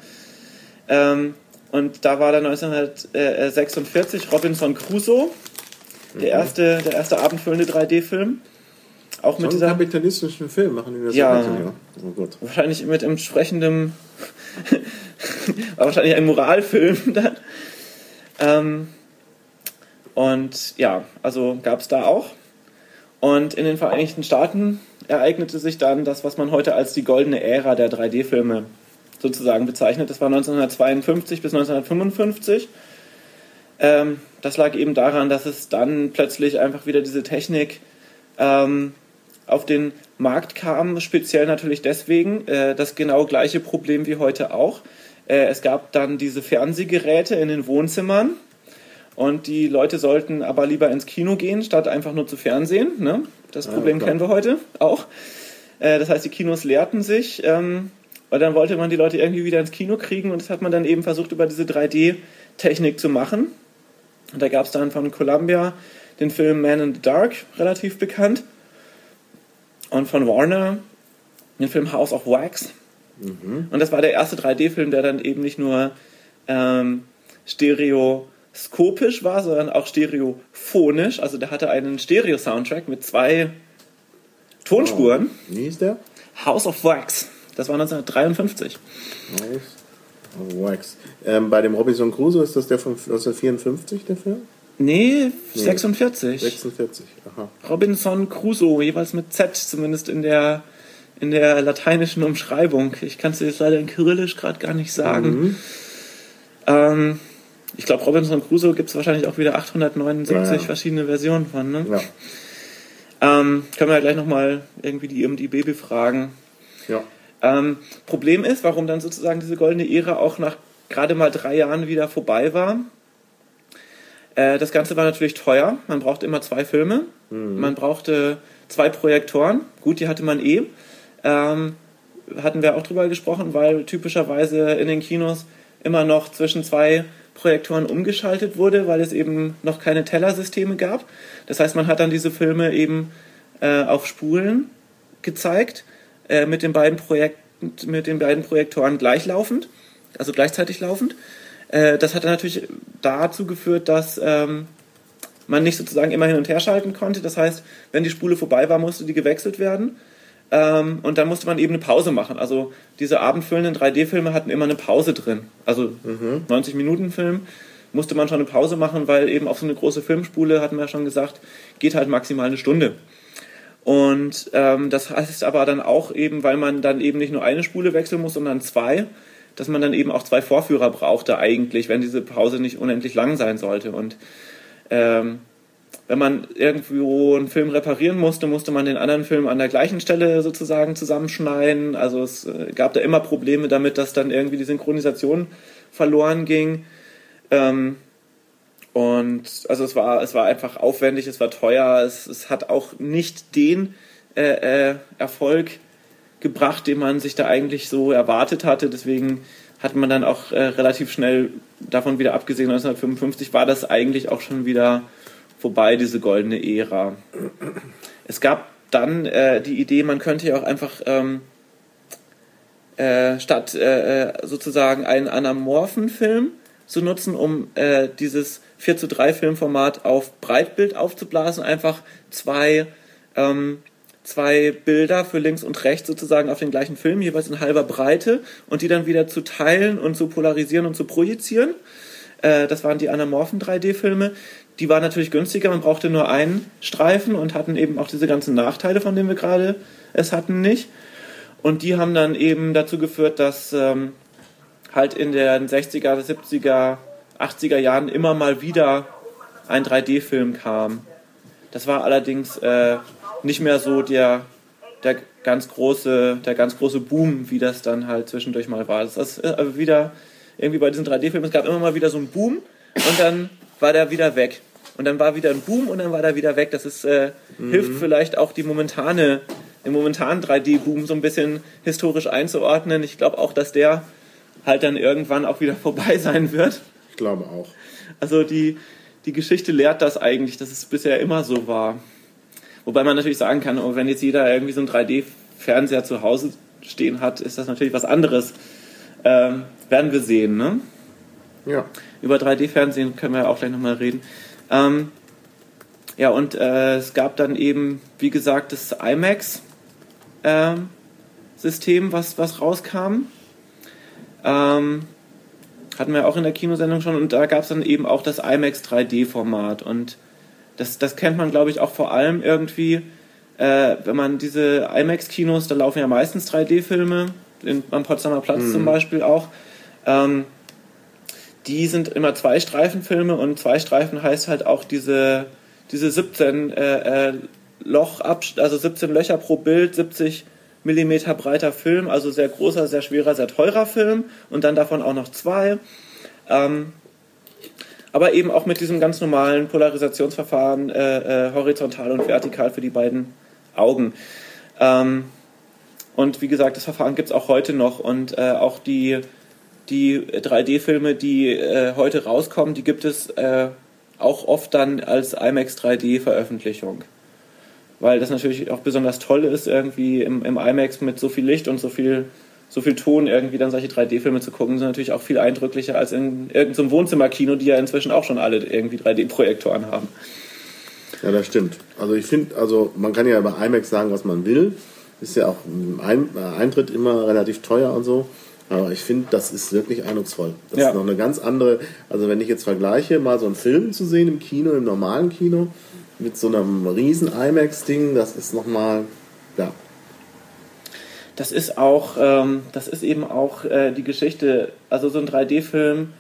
Ähm, und da war dann 1946 Robinson Crusoe, der erste, der erste abendfüllende 3D-Film. auch So mit einen dieser, kapitalistischen Film machen die das so ja. Oh Gott. wahrscheinlich mit entsprechendem, war wahrscheinlich ein Moralfilm dann. Ähm, und ja, also gab es da auch. Und in den Vereinigten Staaten ereignete sich dann das, was man heute als die goldene Ära der 3D-Filme sozusagen bezeichnet. Das war 1952 bis 1955. Ähm, das lag eben daran, dass es dann plötzlich einfach wieder diese Technik ähm, auf den Markt kam, speziell natürlich deswegen, äh, das genau gleiche Problem wie heute auch. Äh, es gab dann diese Fernsehgeräte in den Wohnzimmern und die Leute sollten aber lieber ins Kino gehen, statt einfach nur zu Fernsehen. Ne? Das Ja, Problem klar. kennen wir heute auch. Äh, das heißt, die Kinos leerten sich. Ähm, und dann wollte man die Leute irgendwie wieder ins Kino kriegen und das hat man dann eben versucht, über diese 3D-Technik zu machen. Und da gab es dann von Columbia den Film Man in the Dark, relativ bekannt. Und von Warner den Film House of Wax. Und das war der erste 3D-Film, der dann eben nicht nur ähm, stereoskopisch war, sondern auch stereophonisch. Also der hatte einen Stereo-Soundtrack mit zwei Tonspuren. Wie hieß der? House of Wax. Das war 1953. House of Wax. Ähm, bei dem Robinson Crusoe ist das der von 1954, der Film? Nee, 46. 46, aha. Robinson Crusoe, jeweils mit Z, zumindest in der, in der lateinischen Umschreibung. Ich kann es dir jetzt leider in Kyrillisch gerade gar nicht sagen. Ähm, ich glaube, Robinson Crusoe gibt es wahrscheinlich auch wieder 879 Ja, ja. verschiedene Versionen von. Ne? Ja. Ähm, können wir ja gleich nochmal irgendwie die IMDb befragen. ja. Ähm, Problem ist, warum dann sozusagen diese goldene Ära auch nach gerade mal drei Jahren wieder vorbei war. Äh, das Ganze war natürlich teuer. Man brauchte immer zwei Filme. Man brauchte zwei Projektoren. Gut, die hatte man eh. Ähm, hatten wir auch drüber gesprochen, weil typischerweise in den Kinos immer noch zwischen zwei Projektoren umgeschaltet wurde, weil es eben noch keine Tellersysteme gab. Das heißt, man hat dann diese Filme eben äh, auf Spulen gezeigt äh, mit den beiden Projekten, mit den beiden Projektoren gleichlaufend, also gleichzeitig laufend. Äh, das hat dann natürlich dazu geführt, dass ähm, man nicht sozusagen immer hin und her schalten konnte. Das heißt, wenn die Spule vorbei war, musste die gewechselt werden. Ähm, und dann musste man eben eine Pause machen. Also diese abendfüllenden 3D-Filme hatten immer eine Pause drin. Also 90 Minuten Film musste man schon eine Pause machen, weil eben auf so eine große Filmspule, hatten wir ja schon gesagt, geht halt maximal eine Stunde. Und ähm, das heißt aber dann auch eben, weil man dann eben nicht nur eine Spule wechseln muss, sondern zwei, dass man dann eben auch zwei Vorführer brauchte eigentlich, wenn diese Pause nicht unendlich lang sein sollte. Und ähm, wenn man irgendwo einen Film reparieren musste, musste man den anderen Film an der gleichen Stelle sozusagen zusammenschneiden. Also es äh, gab da immer Probleme damit, dass dann irgendwie die Synchronisation verloren ging. Ähm, und also es war, es war einfach aufwendig, es war teuer, es, es hat auch nicht den äh, äh, Erfolg gebracht, den man sich da eigentlich so erwartet hatte. Deswegen hat man dann auch äh, relativ schnell davon wieder abgesehen. 1955 war das eigentlich auch schon wieder vorbei, diese goldene Ära. Es gab dann äh, die Idee, man könnte ja auch einfach ähm, äh, statt äh, äh, sozusagen einen anamorphen Film zu nutzen, um äh, dieses 4 zu 3 Filmformat auf Breitbild aufzublasen, einfach zwei, ähm, zwei Bilder für links und rechts sozusagen auf den gleichen Film, jeweils in halber Breite, und die dann wieder zu teilen und zu polarisieren und zu projizieren. Äh, das waren die anamorphen 3D-Filme. Die waren natürlich günstiger, man brauchte nur einen Streifen und hatten eben auch diese ganzen Nachteile, von denen wir gerade es hatten, nicht. Und die haben dann eben dazu geführt, dass ähm, halt in den 60er, 70er, 80er Jahren immer mal wieder ein 3D-Film kam. Das war allerdings äh, nicht mehr so der, der, ganz große, der ganz große Boom, wie das dann halt zwischendurch mal war. Das ist äh, wieder irgendwie bei diesen 3D-Filmen, es gab immer mal wieder so einen Boom und dann war der wieder weg. Und dann war wieder ein Boom und dann war der wieder weg. Das ist, äh, hilft vielleicht auch die momentane, den momentanen 3D-Boom so ein bisschen historisch einzuordnen. Ich glaube auch, dass der halt dann irgendwann auch wieder vorbei sein wird. Ich glaube auch. Also die, die Geschichte lehrt das eigentlich, dass es bisher immer so war. Wobei man natürlich sagen kann, oh, wenn jetzt jeder irgendwie so einen 3D-Fernseher zu Hause stehen hat, ist das natürlich was anderes. Ähm, werden wir sehen, ne? Ja. Über 3D-Fernsehen können wir auch gleich nochmal reden. Ähm, Ja, und äh, es gab dann eben, wie gesagt, das IMAX-System, ähm, was, was rauskam. Ähm, hatten wir auch in der Kinosendung schon. Und da gab es dann eben auch das IMAX 3D-Format. Und das, das kennt man, glaube ich, auch vor allem irgendwie, äh, wenn man diese IMAX-Kinos, da laufen ja meistens 3D-Filme, am Potsdamer Platz mhm. zum Beispiel auch. Ähm, die sind immer zwei Streifenfilme und zwei Streifen heißt halt auch diese, diese 17 äh, äh, Loch, also 17 Löcher pro Bild, 70 Millimeter breiter Film, also sehr großer, sehr schwerer, sehr teurer Film und dann davon auch noch zwei. Ähm, aber eben auch mit diesem ganz normalen Polarisationsverfahren äh, äh, horizontal und vertikal für die beiden Augen. Ähm, und wie gesagt, das Verfahren gibt es auch heute noch und äh, auch die, die 3D-Filme, die äh, heute rauskommen, die gibt es äh, auch oft dann als IMAX 3D-Veröffentlichung weil das natürlich auch besonders toll ist, irgendwie im, im IMAX mit so viel Licht und so viel, so viel Ton irgendwie dann solche 3D-Filme zu gucken, sind natürlich auch viel eindrücklicher als in irgendeinem Wohnzimmerkino, die ja inzwischen auch schon alle irgendwie 3D-Projektoren haben. Ja, das stimmt. Also ich finde, also man kann ja über IMAX sagen, was man will. Ist ja auch ein Eintritt immer relativ teuer und so. Aber ich finde, das ist wirklich eindrucksvoll. Das ja. ist noch eine ganz andere, also wenn ich jetzt vergleiche, mal so einen Film zu sehen im Kino, im normalen Kino, mit so einem riesen IMAX-Ding, das ist nochmal, ja. Das ist auch, ähm, das ist eben auch äh, die Geschichte, also so ein 3D-Film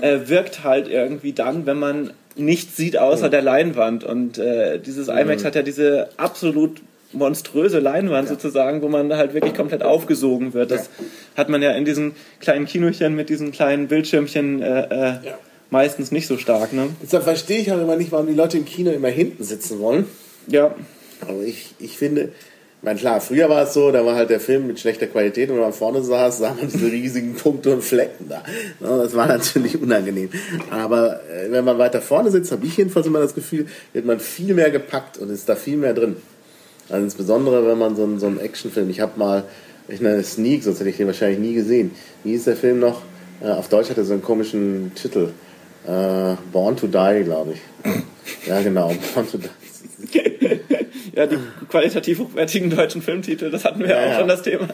äh, wirkt halt irgendwie dann, wenn man nichts sieht außer ja. der Leinwand. Und äh, dieses IMAX mhm. hat ja diese absolut monströse Leinwand ja. sozusagen, wo man halt wirklich komplett aufgesogen wird. Das ja. hat man ja in diesen kleinen Kinochen mit diesen kleinen Bildschirmchen äh, äh meistens nicht so stark. Ne? Deshalb verstehe ich auch immer nicht, warum die Leute im Kino immer hinten sitzen wollen. Ja. Aber ich, ich finde, ich meine, klar, früher war es so, da war halt der Film mit schlechter Qualität und wenn man vorne saß, sah man diese riesigen Punkte und Flecken da. Das war natürlich unangenehm. Aber äh, wenn man weiter vorne sitzt, habe ich jedenfalls immer das Gefühl, wird man viel mehr gepackt und ist da viel mehr drin. Also insbesondere, wenn man so einen, so einen Actionfilm, ich habe mal, ich meine, Sneak, sonst hätte ich den wahrscheinlich nie gesehen. Wie ist der Film noch? Äh, auf Deutsch hat er so einen komischen Titel. Äh, Born to Die, glaube ich. Ja, genau. Born to Die. ja, die qualitativ hochwertigen deutschen Filmtitel, das hatten wir ja, auch schon das Thema.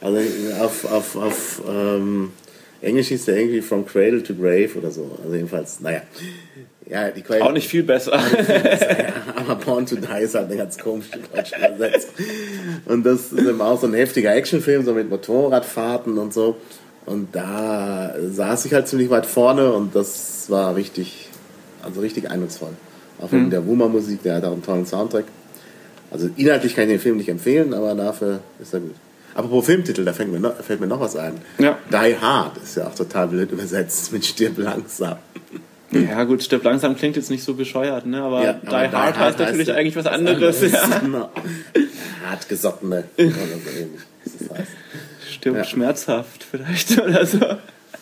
Also auf, auf, auf ähm, Englisch hieß der irgendwie From Cradle to Grave oder so. Also jedenfalls, naja. Ja, die Qualität, auch nicht viel besser. aber Born to Die ist halt eine ganz komische deutsche Übersetzung. Und das ist eben auch so ein heftiger Actionfilm, so mit Motorradfahrten und so. Und da saß ich halt ziemlich weit vorne und das war richtig, also richtig eindrucksvoll. Auch wegen mhm. der Wuma-Musik, der hat auch einen tollen Soundtrack. Also inhaltlich kann ich den Film nicht empfehlen, aber dafür ist er gut. Apropos Filmtitel, da fällt mir noch, fällt mir noch was ein. Ja. Die Hard ist ja auch total blöd übersetzt mit Stirb langsam. Ja gut, Stirb langsam klingt jetzt nicht so bescheuert, ne? aber, ja, aber Die, Hard, heißt natürlich heißt eigentlich was anderes. Was anderes. Ja. Genau. Hartgesottene. so stirbt ja. schmerzhaft vielleicht oder so.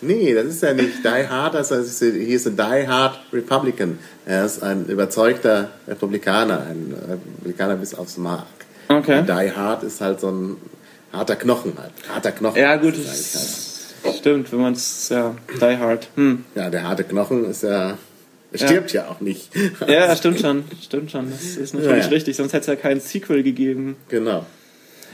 Nee, das ist ja nicht Die Hard, das heißt, hier ist ein Die Hard Republican. Er ist ein überzeugter Republikaner, ein Republikaner bis aufs Mark. Okay. Die Hard ist halt so ein harter Knochen halt. Harter Knochen. Ja, gut, das halt. Stimmt, wenn man es, ja, Die Hard. Hm. Ja, der harte Knochen ist ja, er stirbt ja. ja auch nicht. Ja, stimmt schon, stimmt schon. Das ist natürlich ja, ja. richtig, sonst hätte es ja kein Sequel gegeben. Genau.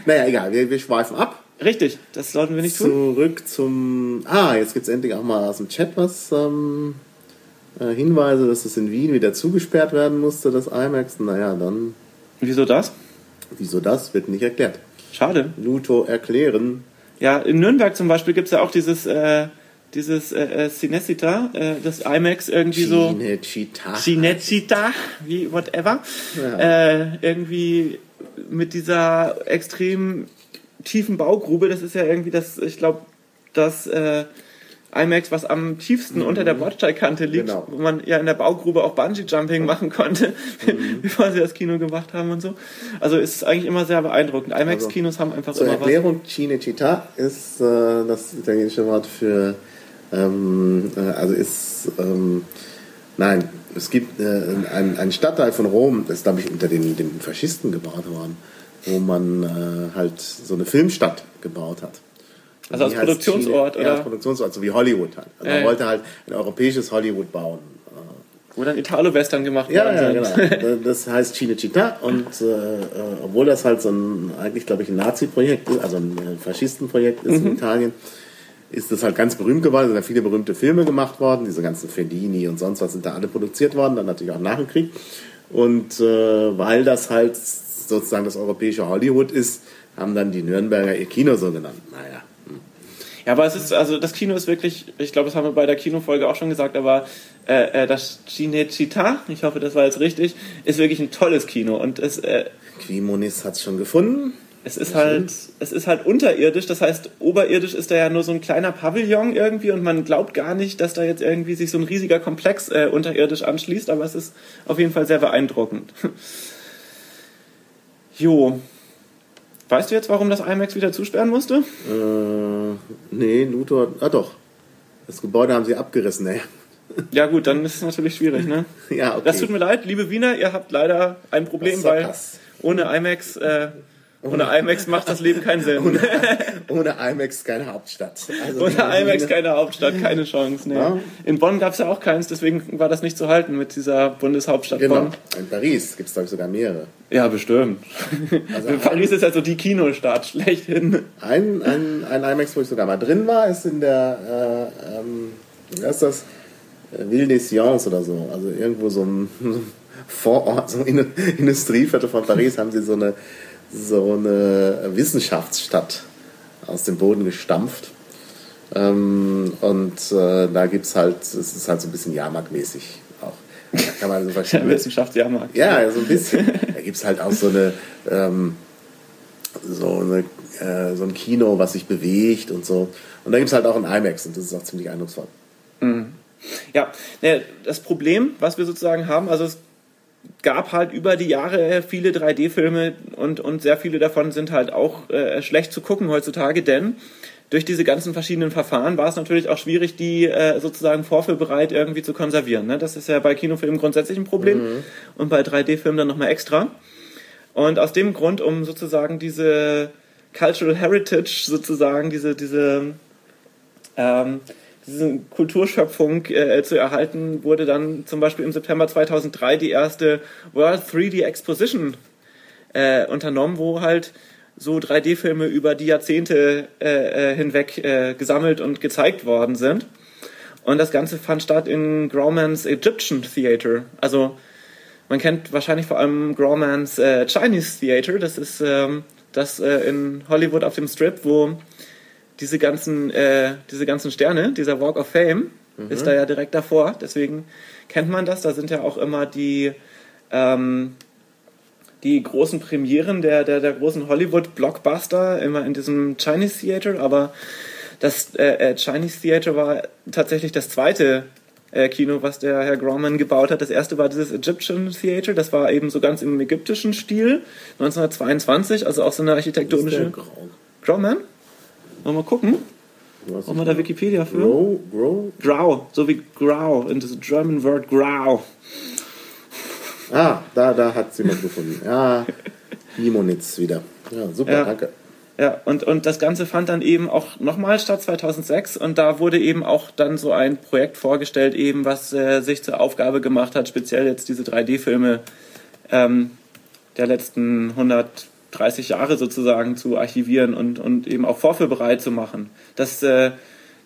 Naja, egal, wir, wir schweifen ab. Richtig, das sollten wir nicht tun. Zurück zum. Ah, jetzt gibt es endlich auch mal aus dem Chat was. Ähm, äh, Hinweise, dass es in Wien wieder zugesperrt werden musste, das IMAX. Naja, dann. Wieso das? Wieso das? Wird nicht erklärt. Schade. Luto erklären. Ja, in Nürnberg zum Beispiel gibt es ja auch dieses. Äh, dieses äh, äh, Cinecita, äh, das IMAX irgendwie so. Cinecita. Cinecita, wie whatever. Ja. Äh, irgendwie mit dieser extrem tiefen Baugrube. Das ist ja irgendwie das, ich glaube, das äh, IMAX, was am tiefsten mhm. unter der Bordsteigkante liegt, genau. wo man ja in der Baugrube auch Bungee-Jumping mhm. machen konnte, mhm. bevor sie das Kino gemacht haben und so. Also ist eigentlich immer sehr beeindruckend. IMAX-Kinos also, haben einfach zur immer Erklärung, was. Cinecittà ist äh, das italienische Wort für, ähm, äh, also ist, ähm, nein, es gibt äh, ein, ein Stadtteil von Rom, das ist glaube ich unter den, den Faschisten gebaut worden wo man äh, halt so eine Filmstadt gebaut hat. Also als Produktionsort, Chile, oder? Ja, als Produktionsort, so wie Hollywood halt. Also ja, man wollte halt ein europäisches Hollywood bauen. Wo dann Italo-Western gemacht Ja, worden ja, sind. genau. Das heißt Cinecittà und äh, äh, obwohl das halt so ein, eigentlich glaube ich ein Nazi-Projekt ist, also ein äh, Faschistenprojekt ist Mhm. in Italien, ist das halt ganz berühmt geworden, sind da viele berühmte Filme gemacht worden, diese ganzen Fellini und sonst was sind da alle produziert worden, dann natürlich auch nach dem Krieg. Und äh, weil das halt sozusagen das europäische Hollywood ist, haben dann die Nürnberger ihr Kino so genannt. Naja. Ja, aber es ist, also das Kino ist wirklich, ich glaube, das haben wir bei der Kinofolge auch schon gesagt, aber äh, äh, das Cinecittà, ich hoffe, das war jetzt richtig, ist wirklich ein tolles Kino und es, äh, Quimonis hat es schon gefunden. es ist halt, es ist halt unterirdisch, das heißt, oberirdisch ist da ja nur so ein kleiner Pavillon irgendwie und man glaubt gar nicht, dass da jetzt irgendwie sich so ein riesiger Komplex äh, unterirdisch anschließt, aber es ist auf jeden Fall sehr beeindruckend. jo. Weißt du jetzt, warum das IMAX wieder zusperren musste? Äh, nee, Luthor, ah doch. Das Gebäude haben sie abgerissen, naja. Ja gut, dann ist es natürlich schwierig, ne? Ja, okay. Das tut mir leid, liebe Wiener, ihr habt leider ein Problem, weil ohne IMAX, äh, ohne IMAX macht das Leben keinen Sinn. Ohne IMAX keine Hauptstadt. Also Ohne IMAX keine Hauptstadt, keine Chance. Nee. Ja. In Bonn gab es ja auch keins, deswegen war das nicht zu halten mit dieser Bundeshauptstadt Genau. Bonn. In Paris gibt es, glaube ich, sogar mehrere. Ja, bestimmt. Also Paris ist ja so die Kinostadt schlechthin. Ein, ein, ein IMAX, wo ich sogar mal drin war, ist in der, äh, ähm, wie heißt das? Äh, Ville des Sciences oder so. Also irgendwo so ein Vorort, so ein Industrieviertel von Paris haben sie so eine, so eine Wissenschaftsstadt aus dem Boden gestampft. Ähm, und äh, da gibt es halt, es ist halt so ein bisschen Jahrmarktmäßig auch. Da kann man so verschiedene Wissenschaftsjahrmarkt. Ja, so ein bisschen. Da gibt es halt auch so eine, ähm, so, eine äh, so ein Kino, was sich bewegt und so. Und da gibt es halt auch ein IMAX und das ist auch ziemlich eindrucksvoll. Ja, ne, das Problem, was wir sozusagen haben, also es gab halt über die Jahre viele 3D-Filme und, und sehr viele davon sind halt auch äh, schlecht zu gucken heutzutage, denn durch diese ganzen verschiedenen Verfahren war es natürlich auch schwierig, die äh, sozusagen vorführbereit irgendwie zu konservieren. Ne? Das ist ja bei Kinofilmen grundsätzlich ein Problem und bei 3D-Filmen dann nochmal extra. Und aus dem Grund, um sozusagen diese Cultural Heritage sozusagen, diese, diese ähm, diese Kulturschöpfung äh, zu erhalten, wurde dann zum Beispiel im September 2003 die erste World 3D Exposition äh, unternommen, wo halt so 3D-Filme über die Jahrzehnte äh, äh, hinweg äh, gesammelt und gezeigt worden sind. Und das Ganze fand statt in Grauman's Egyptian Theater. Also man kennt wahrscheinlich vor allem Grauman's äh, Chinese Theater. Das ist ähm, das in Hollywood auf dem Strip, wo diese ganzen, äh, diese ganzen Sterne, dieser Walk of Fame, ist da ja direkt davor. Deswegen kennt man das. Da sind ja auch immer die, ähm, die großen Premieren der, der, der großen Hollywood-Blockbuster immer in diesem Chinese Theater. Aber das äh, äh, Chinese Theater war tatsächlich das zweite äh, Kino, was der Herr Grauman gebaut hat. Das erste war dieses Egyptian Theater. Das war eben so ganz im ägyptischen Stil. 1922, also auch so eine architektonische... Grau. Grauman? Wollen wir mal gucken? Was Wollen wir da Wikipedia für? Grow, Grow? Grau, so wie Grau, in das German word Grau. Ah, da, da hat sie jemand gefunden. Ja, Limonitz wieder. Ja, super, Ja. danke. Ja, und, und das Ganze fand dann eben auch nochmal statt 2006 und da wurde eben auch dann so ein Projekt vorgestellt, eben was äh, sich zur Aufgabe gemacht hat, speziell jetzt diese 3D-Filme ähm, der letzten 130 Jahre sozusagen zu archivieren und, und eben auch vorführbereit zu machen. Das äh,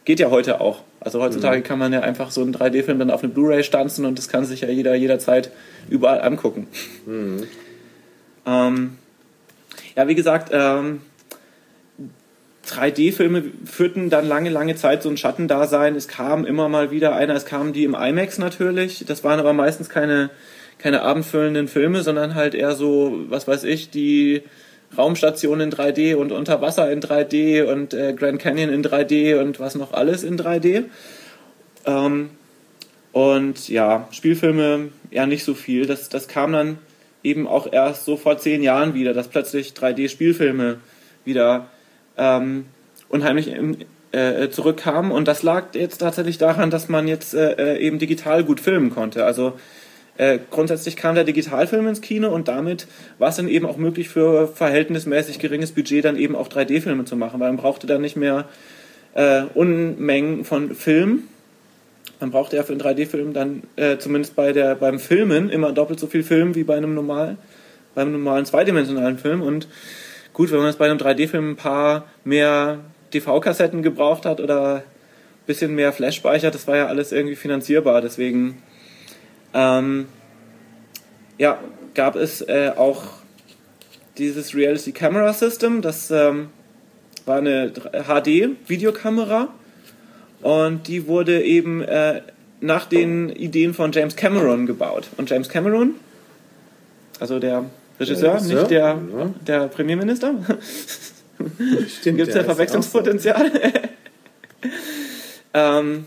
geht ja heute auch. Also heutzutage kann man ja einfach so einen 3D-Film dann auf eine Blu-ray stanzen und das kann sich ja jeder jederzeit überall angucken. Ähm, ja, wie gesagt, ähm, 3D-Filme führten dann lange, lange Zeit so ein Schattendasein. Es kam immer mal wieder einer, es kamen die im IMAX natürlich. Das waren aber meistens keine, keine abendfüllenden Filme, sondern halt eher so, was weiß ich, die Raumstation in 3D und Unterwasser in 3D und äh, Grand Canyon in 3D und was noch alles in 3D. Ähm, und ja, Spielfilme eher nicht so viel. Das, das kam dann eben auch erst so vor zehn Jahren wieder, dass plötzlich 3D-Spielfilme wieder ähm, unheimlich im, äh, zurückkamen. Und das lag jetzt tatsächlich daran, dass man jetzt äh, äh, eben digital gut filmen konnte. Also äh, grundsätzlich kam der Digitalfilm ins Kino und damit war es dann eben auch möglich für verhältnismäßig geringes Budget dann eben auch 3D-Filme zu machen, weil man brauchte dann nicht mehr äh, Unmengen von Film, man brauchte ja für einen 3D-Film dann äh, zumindest bei der, beim Filmen immer doppelt so viel Film wie bei einem normalen, beim normalen zweidimensionalen Film. Und gut, wenn man jetzt bei einem 3D-Film ein paar mehr DV-Kassetten gebraucht hat oder ein bisschen mehr Flash-Speicher, das war ja alles irgendwie finanzierbar. Deswegen ähm, ja, gab es äh, auch dieses Reality Camera System, das ähm, war eine HD-Videokamera und die wurde eben äh, nach den Ideen von James Cameron gebaut. Und James Cameron, also der Regisseur, Regisseur, nicht der, ja. der Premierminister, gibt es ja Verwechslungspotenzial. ähm,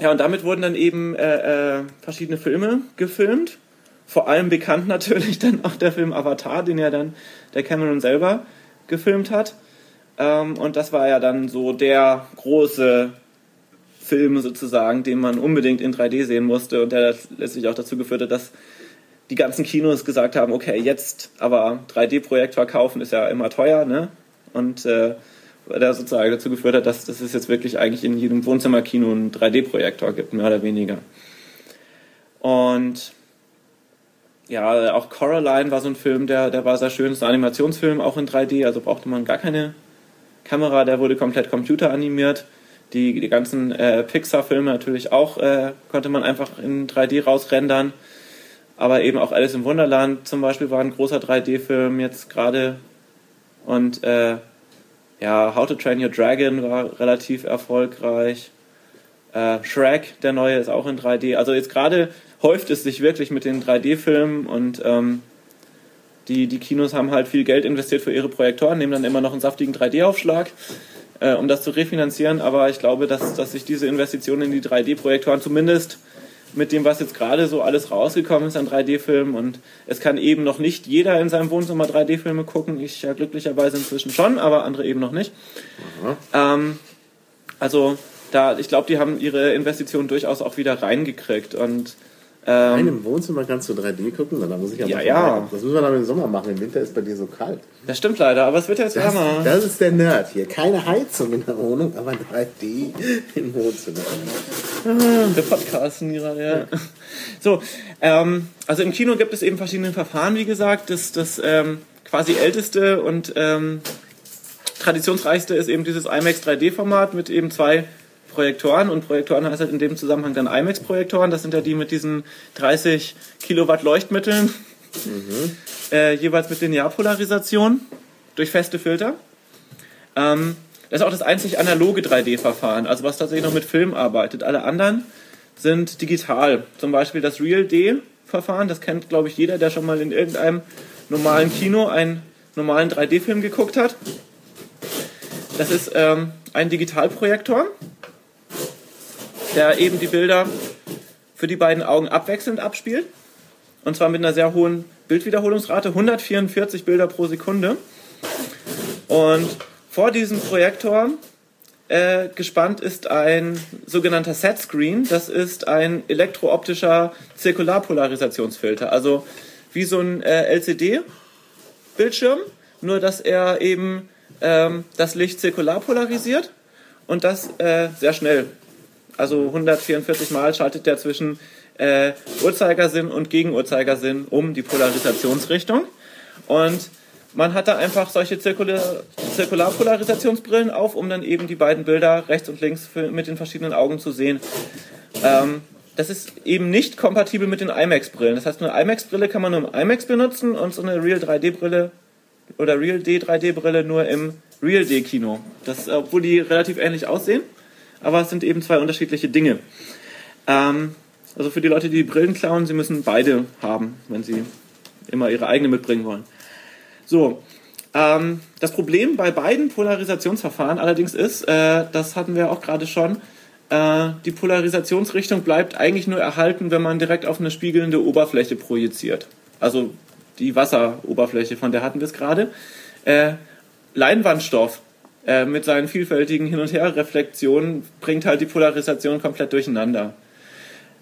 ja, und damit wurden dann eben äh, äh, verschiedene Filme gefilmt. Vor allem bekannt natürlich dann auch der Film Avatar, den ja dann der Cameron selber gefilmt hat. Ähm, und das war ja dann so der große Film sozusagen, den man unbedingt in 3D sehen musste und der letztlich auch dazu geführt hat, dass die ganzen Kinos gesagt haben, okay, jetzt aber 3D-Projektor kaufen ist ja immer teuer, ne? Und äh, der sozusagen dazu geführt hat, dass, dass es jetzt wirklich eigentlich in jedem Wohnzimmerkino einen 3D-Projektor gibt, mehr oder weniger. Und ja, auch Coraline war so ein Film, der, der war sehr schön. Ist ein Animationsfilm, auch in 3D, also brauchte man gar keine Kamera, der wurde komplett computeranimiert. Die, die ganzen äh, Pixar-Filme natürlich auch äh, konnte man einfach in 3D rausrendern. Aber eben auch Alice im Wunderland zum Beispiel war ein großer 3D-Film jetzt gerade. Und äh, ja, How to Train Your Dragon war relativ erfolgreich. Äh, Shrek, der neue, ist auch in 3D. Also jetzt gerade häuft es sich wirklich mit den 3D-Filmen und ähm, die, die Kinos haben halt viel Geld investiert für ihre Projektoren, nehmen dann immer noch einen saftigen 3D-Aufschlag, äh, um das zu refinanzieren. Aber ich glaube, dass, dass sich diese Investitionen in die 3D-Projektoren zumindest mit dem, was jetzt gerade so alles rausgekommen ist an 3D-Filmen und es kann eben noch nicht jeder in seinem Wohnzimmer 3D-Filme gucken. Ich ja glücklicherweise inzwischen schon, aber andere eben noch nicht. Ähm, also da, ich glaube, die haben ihre Investitionen durchaus auch wieder reingekriegt und In ähm, einem Wohnzimmer kannst du 3D gucken, dann muss ich Ja, mal ja. vorbeikommen. Das müssen wir dann im Sommer machen. Im Winter ist bei dir so kalt. das stimmt leider, aber es wird ja jetzt Das, wärmer. das ist der Nerd hier. Keine Heizung in der Wohnung, aber 3D im Wohnzimmer. Der Podcast gerade, ja. So, ähm, also im Kino gibt es eben verschiedene Verfahren, wie gesagt. Das, das ähm, quasi älteste und ähm, traditionsreichste ist eben dieses IMAX 3D-Format mit eben zwei Projektoren und Projektoren heißt halt in dem Zusammenhang dann IMAX-Projektoren. Das sind ja die mit diesen 30 Kilowatt Leuchtmitteln, äh, jeweils mit Linearpolarisation durch feste Filter. Ähm, das ist auch das einzig analoge 3D-Verfahren, also was tatsächlich noch mit Film arbeitet. Alle anderen sind digital. Zum Beispiel das Real D-Verfahren, das kennt, glaube ich, jeder, der schon mal in irgendeinem normalen Kino einen normalen 3D-Film geguckt hat. Das ist ähm, ein Digitalprojektor, der eben die Bilder für die beiden Augen abwechselnd abspielt. Und zwar mit einer sehr hohen Bildwiederholungsrate, 144 Bilder pro Sekunde. Und vor diesem Projektor äh, gespannt ist ein sogenannter Set-Screen. Das ist ein elektrooptischer Zirkularpolarisationsfilter. Also wie so ein äh, LCD-Bildschirm, nur dass er eben ähm, das Licht zirkular polarisiert und das äh, sehr schnell. Also 144 Mal schaltet der zwischen äh, Uhrzeigersinn und Gegenuhrzeigersinn um die Polarisationsrichtung. Und man hat da einfach solche Zirkular Zirkularpolarisationsbrillen auf, um dann eben die beiden Bilder rechts und links für, mit den verschiedenen Augen zu sehen. Ähm, das ist eben nicht kompatibel mit den IMAX-Brillen. Das heißt, eine IMAX-Brille kann man nur im IMAX benutzen und so eine Real 3D-Brille oder Real D 3D-Brille nur im Real D-Kino. Obwohl die relativ ähnlich aussehen, aber es sind eben zwei unterschiedliche Dinge. Ähm, also für die Leute, die, die Brillen klauen, sie müssen beide haben, wenn sie immer ihre eigene mitbringen wollen. So, ähm, das Problem bei beiden Polarisationsverfahren allerdings ist, äh, das hatten wir auch gerade schon, äh, die Polarisationsrichtung bleibt eigentlich nur erhalten, wenn man direkt auf eine spiegelnde Oberfläche projiziert. Also die Wasseroberfläche, von der hatten wir es gerade. Äh, Leinwandstoff äh, mit seinen vielfältigen Hin- und Her-Reflexionen bringt halt die Polarisation komplett durcheinander.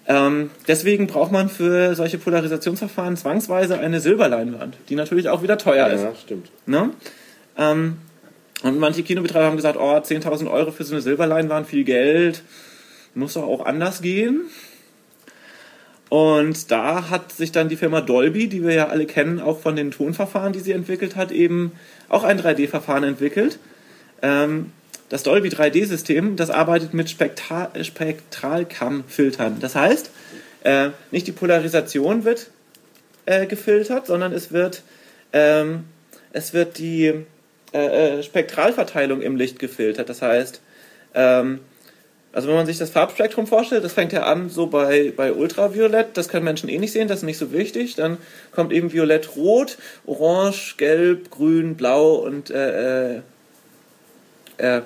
Ähm, deswegen braucht man für solche Polarisationsverfahren zwangsweise eine Silberleinwand, die natürlich auch wieder teuer ist. Ja, stimmt. Ne? Ähm, und manche Kinobetreiber haben gesagt, oh, 10.000 Euro für so eine Silberleinwand, viel Geld. Muss doch auch anders gehen. Und da hat sich dann die Firma Dolby, die wir ja alle kennen, auch von den Tonverfahren, die sie entwickelt hat, eben auch ein 3D-Verfahren entwickelt. Ähm, das Dolby 3D-System, das arbeitet mit Spektra Spektralkammfiltern. Das heißt, äh, nicht die Polarisation wird äh, gefiltert, sondern es wird, ähm, es wird die äh, äh Spektralverteilung im Licht gefiltert. Das heißt, ähm, also wenn man sich das Farbspektrum vorstellt, das fängt ja an so bei, bei Ultraviolett, das können Menschen eh nicht sehen, das ist nicht so wichtig. Dann kommt eben Violett, Rot, Orange, Gelb, Grün, Blau und äh, äh,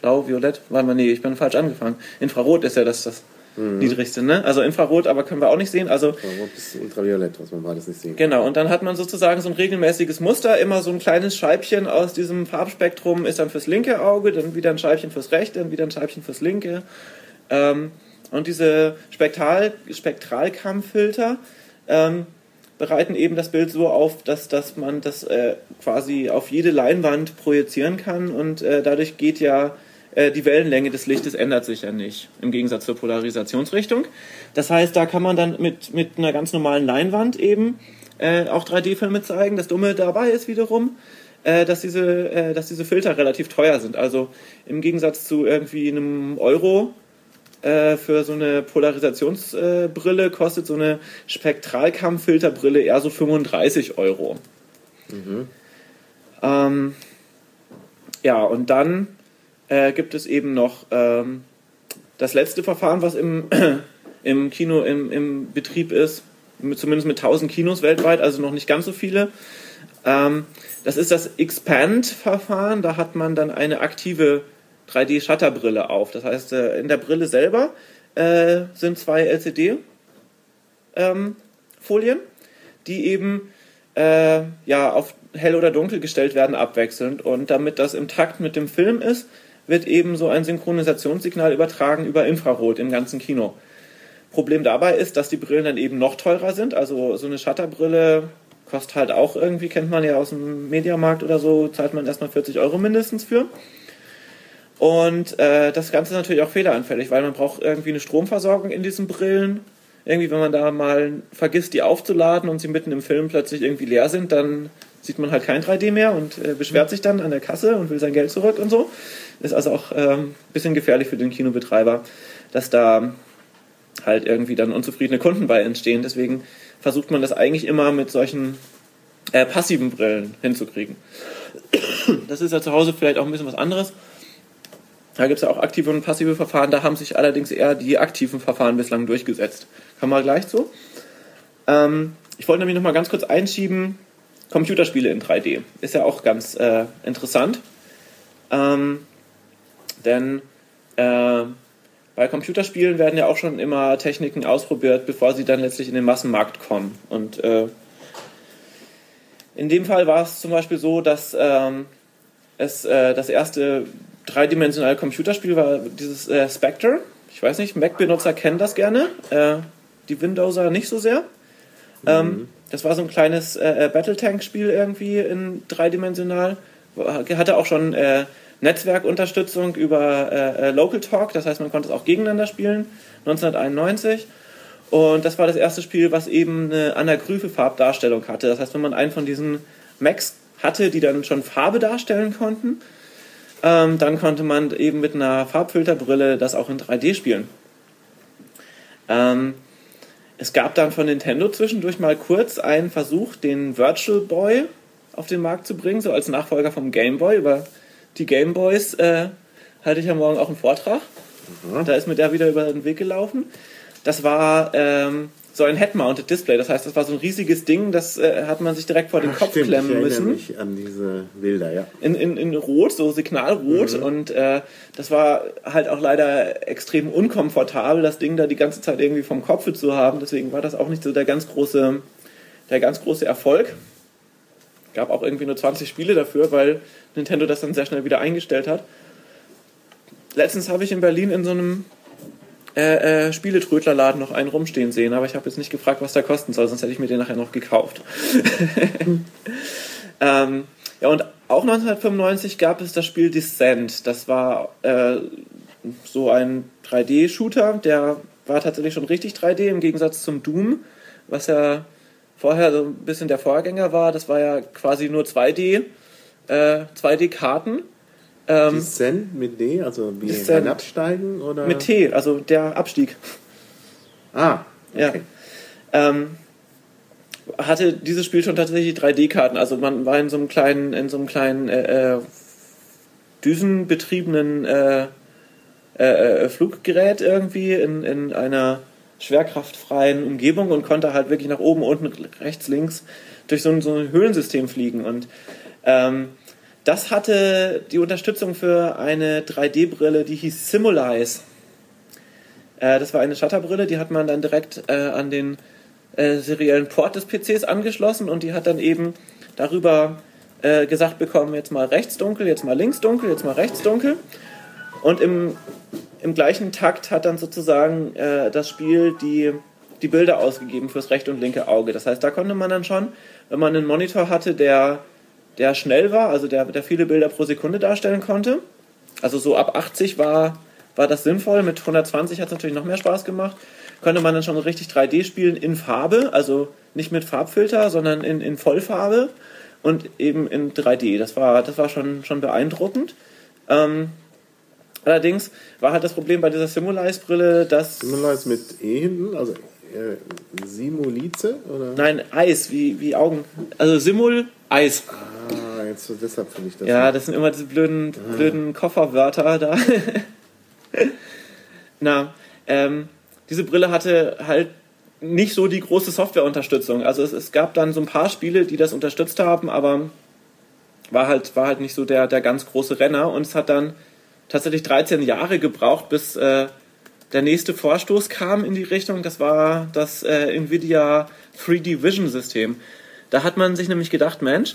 Blau, Violett, warte mal, nee, ich bin falsch angefangen. Infrarot ist ja das, das mhm. niedrigste, ne? Also Infrarot, aber können wir auch nicht sehen. Also Infrarot bis Ultraviolett, was man beides nicht sehen Genau, und dann hat man sozusagen so ein regelmäßiges Muster, immer so ein kleines Scheibchen aus diesem Farbspektrum ist dann fürs linke Auge, dann wieder ein Scheibchen fürs rechte, dann wieder ein Scheibchen fürs linke. Ähm, und diese Spektral Spektralkammfilter ähm, bereiten eben das Bild so auf, dass, dass man das äh, quasi auf jede Leinwand projizieren kann und äh, dadurch geht ja äh, die Wellenlänge des Lichtes ändert sich ja nicht, im Gegensatz zur Polarisationsrichtung. Das heißt, da kann man dann mit, mit einer ganz normalen Leinwand eben äh, auch 3D-Filme zeigen. Das Dumme dabei ist wiederum, äh, dass, diese, dass diese Filter relativ teuer sind. Also im Gegensatz zu irgendwie einem Euro äh, für so eine Polarisationsbrille kostet so eine Spektralkammfilterbrille eher so 35 Euro. Mhm. Ähm, ja, und dann äh, gibt es eben noch ähm, das letzte Verfahren, was im, im Kino im, im Betrieb ist, mit, zumindest mit 1000 Kinos weltweit, also noch nicht ganz so viele. Ähm, das ist das Expand-Verfahren. Da hat man dann eine aktive 3D-Shutterbrille auf. Das heißt, äh, in der Brille selber äh, sind zwei LCD-Folien, ähm, die eben äh, ja, auf hell oder dunkel gestellt werden, abwechselnd. Und damit das im Takt mit dem Film ist, wird eben so ein Synchronisationssignal übertragen über Infrarot im ganzen Kino. Problem dabei ist, dass die Brillen dann eben noch teurer sind. Also so eine Shutterbrille kostet halt auch irgendwie, kennt man ja aus dem Mediamarkt oder so, zahlt man erstmal 40 Euro mindestens für. Und äh, das Ganze ist natürlich auch fehleranfällig, weil man braucht irgendwie eine Stromversorgung in diesen Brillen. Irgendwie, wenn man da mal vergisst, die aufzuladen und sie mitten im Film plötzlich irgendwie leer sind, dann sieht man halt kein 3D mehr und äh, beschwert sich dann an der Kasse und will sein Geld zurück und so. Ist also auch ein ähm, bisschen gefährlich für den Kinobetreiber, dass da halt irgendwie dann unzufriedene Kunden bei entstehen. Deswegen versucht man das eigentlich immer mit solchen äh, passiven Brillen hinzukriegen. Das ist ja zu Hause vielleicht auch ein bisschen was anderes. Da gibt es ja auch aktive und passive Verfahren. Da haben sich allerdings eher die aktiven Verfahren bislang durchgesetzt. Kommen wir gleich zu. Ähm, ich wollte nämlich noch mal ganz kurz einschieben, Computerspiele in 3D. Ist ja auch ganz äh, interessant. Ähm, denn äh, bei Computerspielen werden ja auch schon immer Techniken ausprobiert, bevor sie dann letztlich in den Massenmarkt kommen. Und äh, in dem Fall war es zum Beispiel so, dass ähm, es äh, das erste dreidimensionale Computerspiel war dieses äh, Spectre. Ich weiß nicht, Mac-Benutzer kennen das gerne, äh, die Windowser nicht so sehr. Ähm, mhm. das war so ein kleines äh, äh Battle-Tank-Spiel irgendwie in dreidimensional. Hatte auch schon äh, Netzwerkunterstützung über äh, äh, Local Talk, das heißt, man konnte es auch gegeneinander spielen, 1991. Und das war das erste Spiel, was eben eine anagryphe Farbdarstellung hatte. Das heißt, wenn man einen von diesen Macs hatte, die dann schon Farbe darstellen konnten, ähm, dann konnte man eben mit einer Farbfilterbrille das auch in 3D spielen. Ähm, es gab dann von Nintendo zwischendurch mal kurz einen Versuch, den Virtual Boy auf den Markt zu bringen, so als Nachfolger vom Game Boy. Über die Game Boys äh, halte ich ja morgen auch einen Vortrag. Mhm. Da ist mir der wieder über den Weg gelaufen. Das war ähm, so ein Head-Mounted Display. Das heißt, das war so ein riesiges Ding, das äh, hat man sich direkt vor den Ach, Kopf stimmt, klemmen ich müssen. Mich an diese Bilder, ja. In, in, in Rot, so Signalrot. Mhm. Und äh, das war halt auch leider extrem unkomfortabel, das Ding da die ganze Zeit irgendwie vom Kopf zu haben. Deswegen war das auch nicht so der ganz große, der ganz große Erfolg. Gab auch irgendwie nur 20 Spiele dafür, weil Nintendo das dann sehr schnell wieder eingestellt hat. Letztens habe ich in Berlin in so einem äh, äh, Spieletrödlerladen noch einen rumstehen sehen, aber ich habe jetzt nicht gefragt, was der kosten soll, sonst hätte ich mir den nachher noch gekauft. ähm, ja, und auch 1995 gab es das Spiel Descent. Das war äh, so ein 3D-Shooter, der war tatsächlich schon richtig 3D im Gegensatz zum Doom, was ja vorher so ein bisschen der Vorgänger war. Das war ja quasi nur 2D, äh, 2D-Karten. Ähm, Descent mit D, also wie Descent. hinabsteigen oder? Mit T, also der Abstieg. Ah, okay. Ja. Ähm, hatte dieses Spiel schon tatsächlich 3D-Karten. Also man war in so einem kleinen, in so einem kleinen äh, äh düsenbetriebenen äh, äh, äh, Fluggerät irgendwie in, in einer schwerkraftfreien Umgebung und konnte halt wirklich nach oben, unten, rechts, links durch so ein, so ein Höhlensystem fliegen. Und ähm, das hatte die Unterstützung für eine 3D-Brille, die hieß Simulize. Äh, das war eine Shutterbrille, die hat man dann direkt äh, an den äh, seriellen Port des PCs angeschlossen und die hat dann eben darüber äh, gesagt bekommen, jetzt mal rechts dunkel, jetzt mal links dunkel, jetzt mal rechts dunkel. Und im, im gleichen Takt hat dann sozusagen äh, das Spiel die, die Bilder ausgegeben fürs rechte und linke Auge. Das heißt, da konnte man dann schon, wenn man einen Monitor hatte, der, der schnell war, also der, der viele Bilder pro Sekunde darstellen konnte, also so ab 80 war, war das sinnvoll, mit 120 hat es natürlich noch mehr Spaß gemacht, konnte man dann schon richtig 3D spielen in Farbe, also nicht mit Farbfilter, sondern in, in Vollfarbe und eben in 3D. Das war, das war schon, schon beeindruckend. Ähm, allerdings war halt das Problem bei dieser Simulize-Brille, dass. Simulize mit E hinten, also äh, Simulize? Oder? Nein, Eis, wie, wie Augen. Also Simul, Eis. Ah, jetzt deshalb finde ich das. Ja, das sind immer diese blöden, ah. blöden Kofferwörter da. Na, ähm, diese Brille hatte halt nicht so die große Softwareunterstützung. Also es, es, gab dann so ein paar Spiele, die das unterstützt haben, aber war halt, war halt nicht so der, der ganz große Renner. Und es hat dann tatsächlich 13 Jahre gebraucht, bis äh, der nächste Vorstoß kam in die Richtung. Das war das äh, Nvidia 3D Vision System. Da hat man sich nämlich gedacht, Mensch,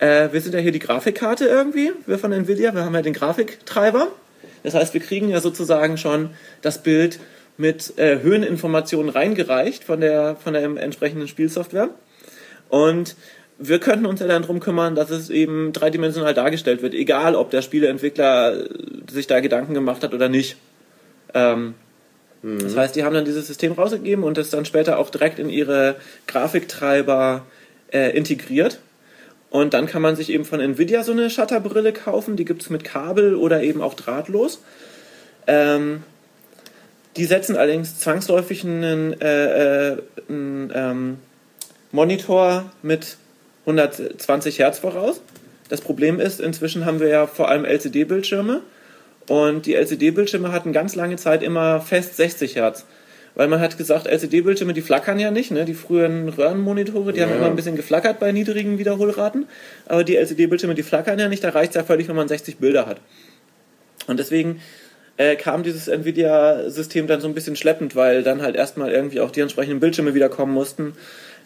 äh, wir sind ja hier die Grafikkarte irgendwie, wir von Nvidia, wir haben ja den Grafiktreiber. Das heißt, wir kriegen ja sozusagen schon das Bild mit äh, Höheninformationen reingereicht von der, von der entsprechenden Spielsoftware. Und wir könnten uns ja dann darum kümmern, dass es eben dreidimensional dargestellt wird, egal ob der Spieleentwickler sich da Gedanken gemacht hat oder nicht. Ähm, mhm. Das heißt, die haben dann dieses System rausgegeben und es dann später auch direkt in ihre Grafiktreiber äh, integriert. Und dann kann man sich eben von Nvidia so eine Shutterbrille kaufen, die gibt es mit Kabel oder eben auch drahtlos. Ähm, die setzen allerdings zwangsläufig einen, äh, äh, einen ähm, Monitor mit 120 Hertz voraus. Das Problem ist, inzwischen haben wir ja vor allem LCD-Bildschirme und die LCD-Bildschirme hatten ganz lange Zeit immer fest 60 Hertz. Weil man hat gesagt, LCD-Bildschirme, die flackern ja nicht. Ne? Die früheren Röhrenmonitore, die ja. haben immer ein bisschen geflackert bei niedrigen Wiederholraten. Aber die LCD-Bildschirme, die flackern ja nicht. Da reicht es ja völlig, wenn man 60 Bilder hat. Und deswegen äh, kam dieses Nvidia-System dann so ein bisschen schleppend, weil dann halt erstmal irgendwie auch die entsprechenden Bildschirme wieder kommen mussten,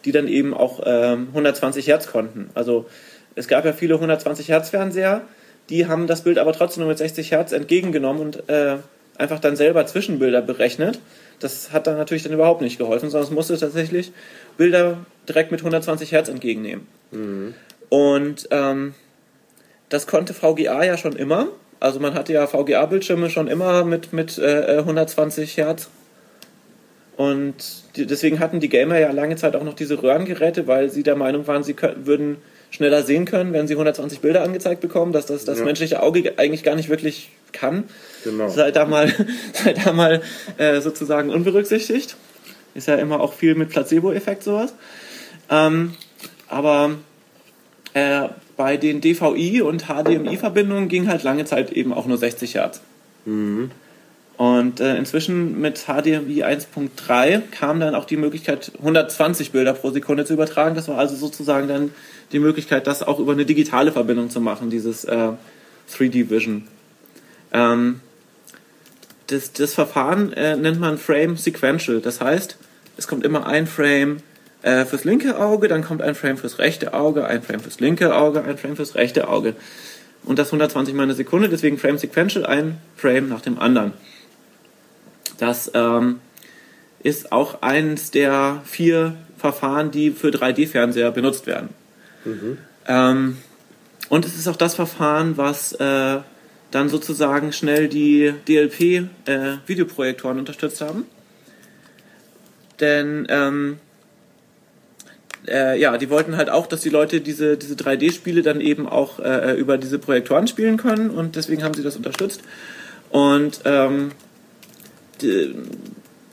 die dann eben auch ähm, 120 Hertz konnten. Also es gab ja viele 120 Hertz Fernseher, die haben das Bild aber trotzdem nur mit 60 Hertz entgegengenommen und äh, einfach dann selber Zwischenbilder berechnet. Das hat dann natürlich dann überhaupt nicht geholfen, sondern es musste tatsächlich Bilder direkt mit 120 Hertz entgegennehmen. Mhm. Und ähm, das konnte VGA ja schon immer. Also man hatte ja VGA-Bildschirme schon immer mit, mit äh, 120 Hertz. Und die, deswegen hatten die Gamer ja lange Zeit auch noch diese Röhrengeräte, weil sie der Meinung waren, sie können, würden schneller sehen können, wenn sie 120 Bilder angezeigt bekommen, dass das, das ja. menschliche Auge eigentlich gar nicht wirklich kann. Genau. Sei da mal, sei da mal äh, sozusagen unberücksichtigt. Ist ja immer auch viel mit Placebo-Effekt sowas. Ähm, aber äh, bei den DVI und HDMI-Verbindungen ging halt lange Zeit eben auch nur 60 Hertz. Mhm. Und äh, inzwischen mit HDMI 1.3 kam dann auch die Möglichkeit, 120 Bilder pro Sekunde zu übertragen. Das war also sozusagen dann die Möglichkeit, das auch über eine digitale Verbindung zu machen, dieses äh, 3D Vision. Ähm, das, das Verfahren äh, nennt man Frame Sequential. Das heißt, es kommt immer ein Frame äh, fürs linke Auge, dann kommt ein Frame fürs rechte Auge, ein Frame fürs linke Auge, ein Frame fürs rechte Auge. Und das 120 mal eine Sekunde, deswegen Frame Sequential, ein Frame nach dem anderen. Das ähm, ist auch eines der vier Verfahren, die für 3D-Fernseher benutzt werden. Mhm. Ähm, und es ist auch das Verfahren, was äh, dann sozusagen schnell die DLP-Videoprojektoren unterstützt haben. Denn ähm, äh, ja, die wollten halt auch, dass die Leute diese, diese 3D-Spiele dann eben auch äh, über diese Projektoren spielen können und deswegen haben sie das unterstützt. Und ähm, die,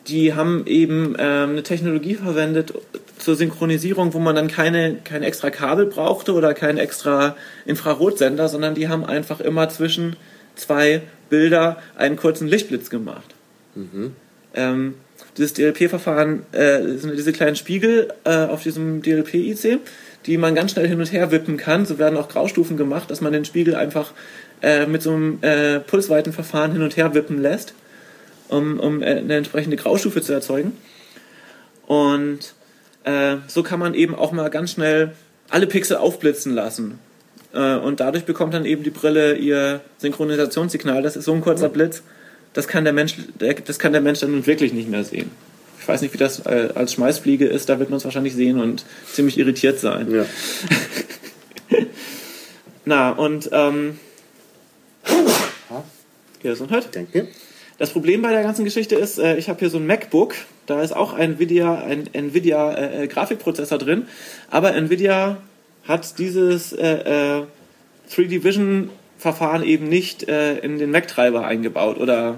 die, haben eben ähm, eine Technologie verwendet zur Synchronisierung, wo man dann keine, kein extra Kabel brauchte oder keinen extra Infrarotsender, sondern die haben einfach immer zwischen zwei Bilder einen kurzen Lichtblitz gemacht. Mhm. Ähm, dieses DLP-Verfahren äh, sind diese kleinen Spiegel äh, auf diesem DLP-IC, die man ganz schnell hin und her wippen kann. So werden auch Graustufen gemacht, dass man den Spiegel einfach äh, mit so einem äh, Pulsweitenverfahren hin und her wippen lässt, um, um äh, eine entsprechende Graustufe zu erzeugen. Und äh, so kann man eben auch mal ganz schnell alle Pixel aufblitzen lassen. Äh, und dadurch bekommt dann eben die Brille ihr Synchronisationssignal. Das ist so ein kurzer Blitz, das kann der Mensch, das kann der Mensch dann nun wirklich nicht mehr sehen. Ich weiß nicht, wie das äh, als Schmeißfliege ist, da wird man es wahrscheinlich sehen und ziemlich irritiert sein. Ja. Na, und ähm, Gesundheit. Danke. Das Problem bei der ganzen Geschichte ist, äh, ich habe hier so ein MacBook, da ist auch ein Nvidia, ein Nvidia äh, äh, Grafikprozessor drin, aber Nvidia hat dieses äh, äh, 3D Vision Verfahren eben nicht äh, in den Mac-Treiber eingebaut oder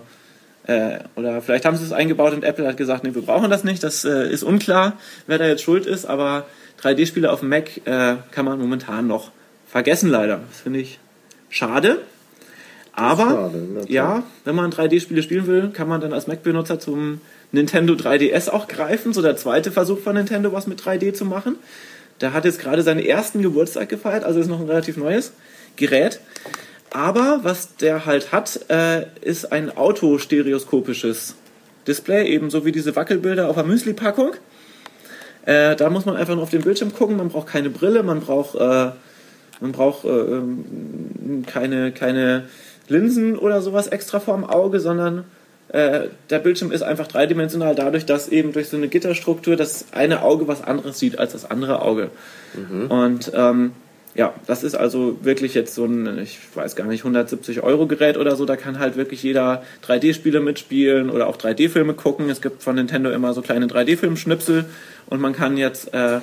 äh, oder vielleicht haben sie es eingebaut und Apple hat gesagt, nee, wir brauchen das nicht. Das äh, ist unklar, wer da jetzt schuld ist, aber 3D-Spiele auf dem Mac äh, kann man momentan noch vergessen leider. Das finde ich schade. Aber schade, ja, wenn man 3D-Spiele spielen will, kann man dann als Mac-Benutzer zum Nintendo 3DS auch greifen. So der zweite Versuch von Nintendo, was mit 3D zu machen. Der hat jetzt gerade seinen ersten Geburtstag gefeiert, also ist noch ein relativ neues Gerät. Aber was der halt hat, äh, ist ein autostereoskopisches Display, ebenso wie diese Wackelbilder auf der Müsli-Packung. Äh, da muss man einfach nur auf den Bildschirm gucken, man braucht keine Brille, man braucht, äh, man braucht äh, ähm, keine, keine Linsen oder sowas extra vorm Auge, sondern äh, der Bildschirm ist einfach dreidimensional dadurch, dass eben durch so eine Gitterstruktur das eine Auge was anderes sieht als das andere Auge. Mhm. Und ähm, ja, das ist also wirklich jetzt so ein, ich weiß gar nicht, 170 Euro Gerät oder so. Da kann halt wirklich jeder 3D-Spiele mitspielen oder auch 3D-Filme gucken. Es gibt von Nintendo immer so kleine 3D-Film-Schnipsel und man kann jetzt, äh,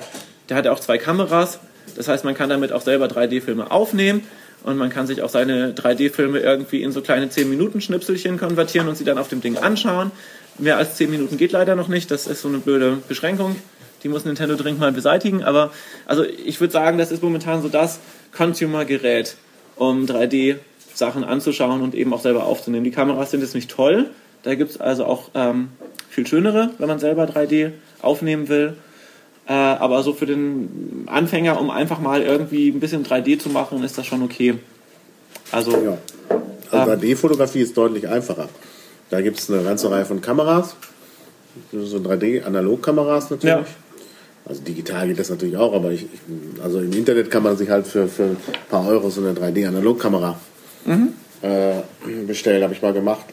der hat ja auch zwei Kameras. Das heißt, man kann damit auch selber 3D-Filme aufnehmen und man kann sich auch seine 3D-Filme irgendwie in so kleine 10-Minuten-Schnipselchen konvertieren und sie dann auf dem Ding anschauen. Mehr als 10 Minuten geht leider noch nicht. Das ist so eine blöde Beschränkung. Die muss Nintendo dringend mal beseitigen. Aber also ich würde sagen, das ist momentan so das Consumer-Gerät, um 3D-Sachen anzuschauen und eben auch selber aufzunehmen. Die Kameras sind jetzt nicht toll. Da gibt es also auch ähm, viel schönere, wenn man selber 3D aufnehmen will. Äh, aber so für den Anfänger, um einfach mal irgendwie ein bisschen 3D zu machen, ist das schon okay. Also, ja. also ähm, 3D-Fotografie ist deutlich einfacher. Da gibt es eine ganze Reihe von Kameras, so 3D-Analogkameras natürlich. Ja. Also digital geht das natürlich auch, aber ich, ich, also im Internet kann man sich halt für, für ein paar Euro so eine 3D-Analogkamera mhm. Äh, bestellen, habe ich mal gemacht.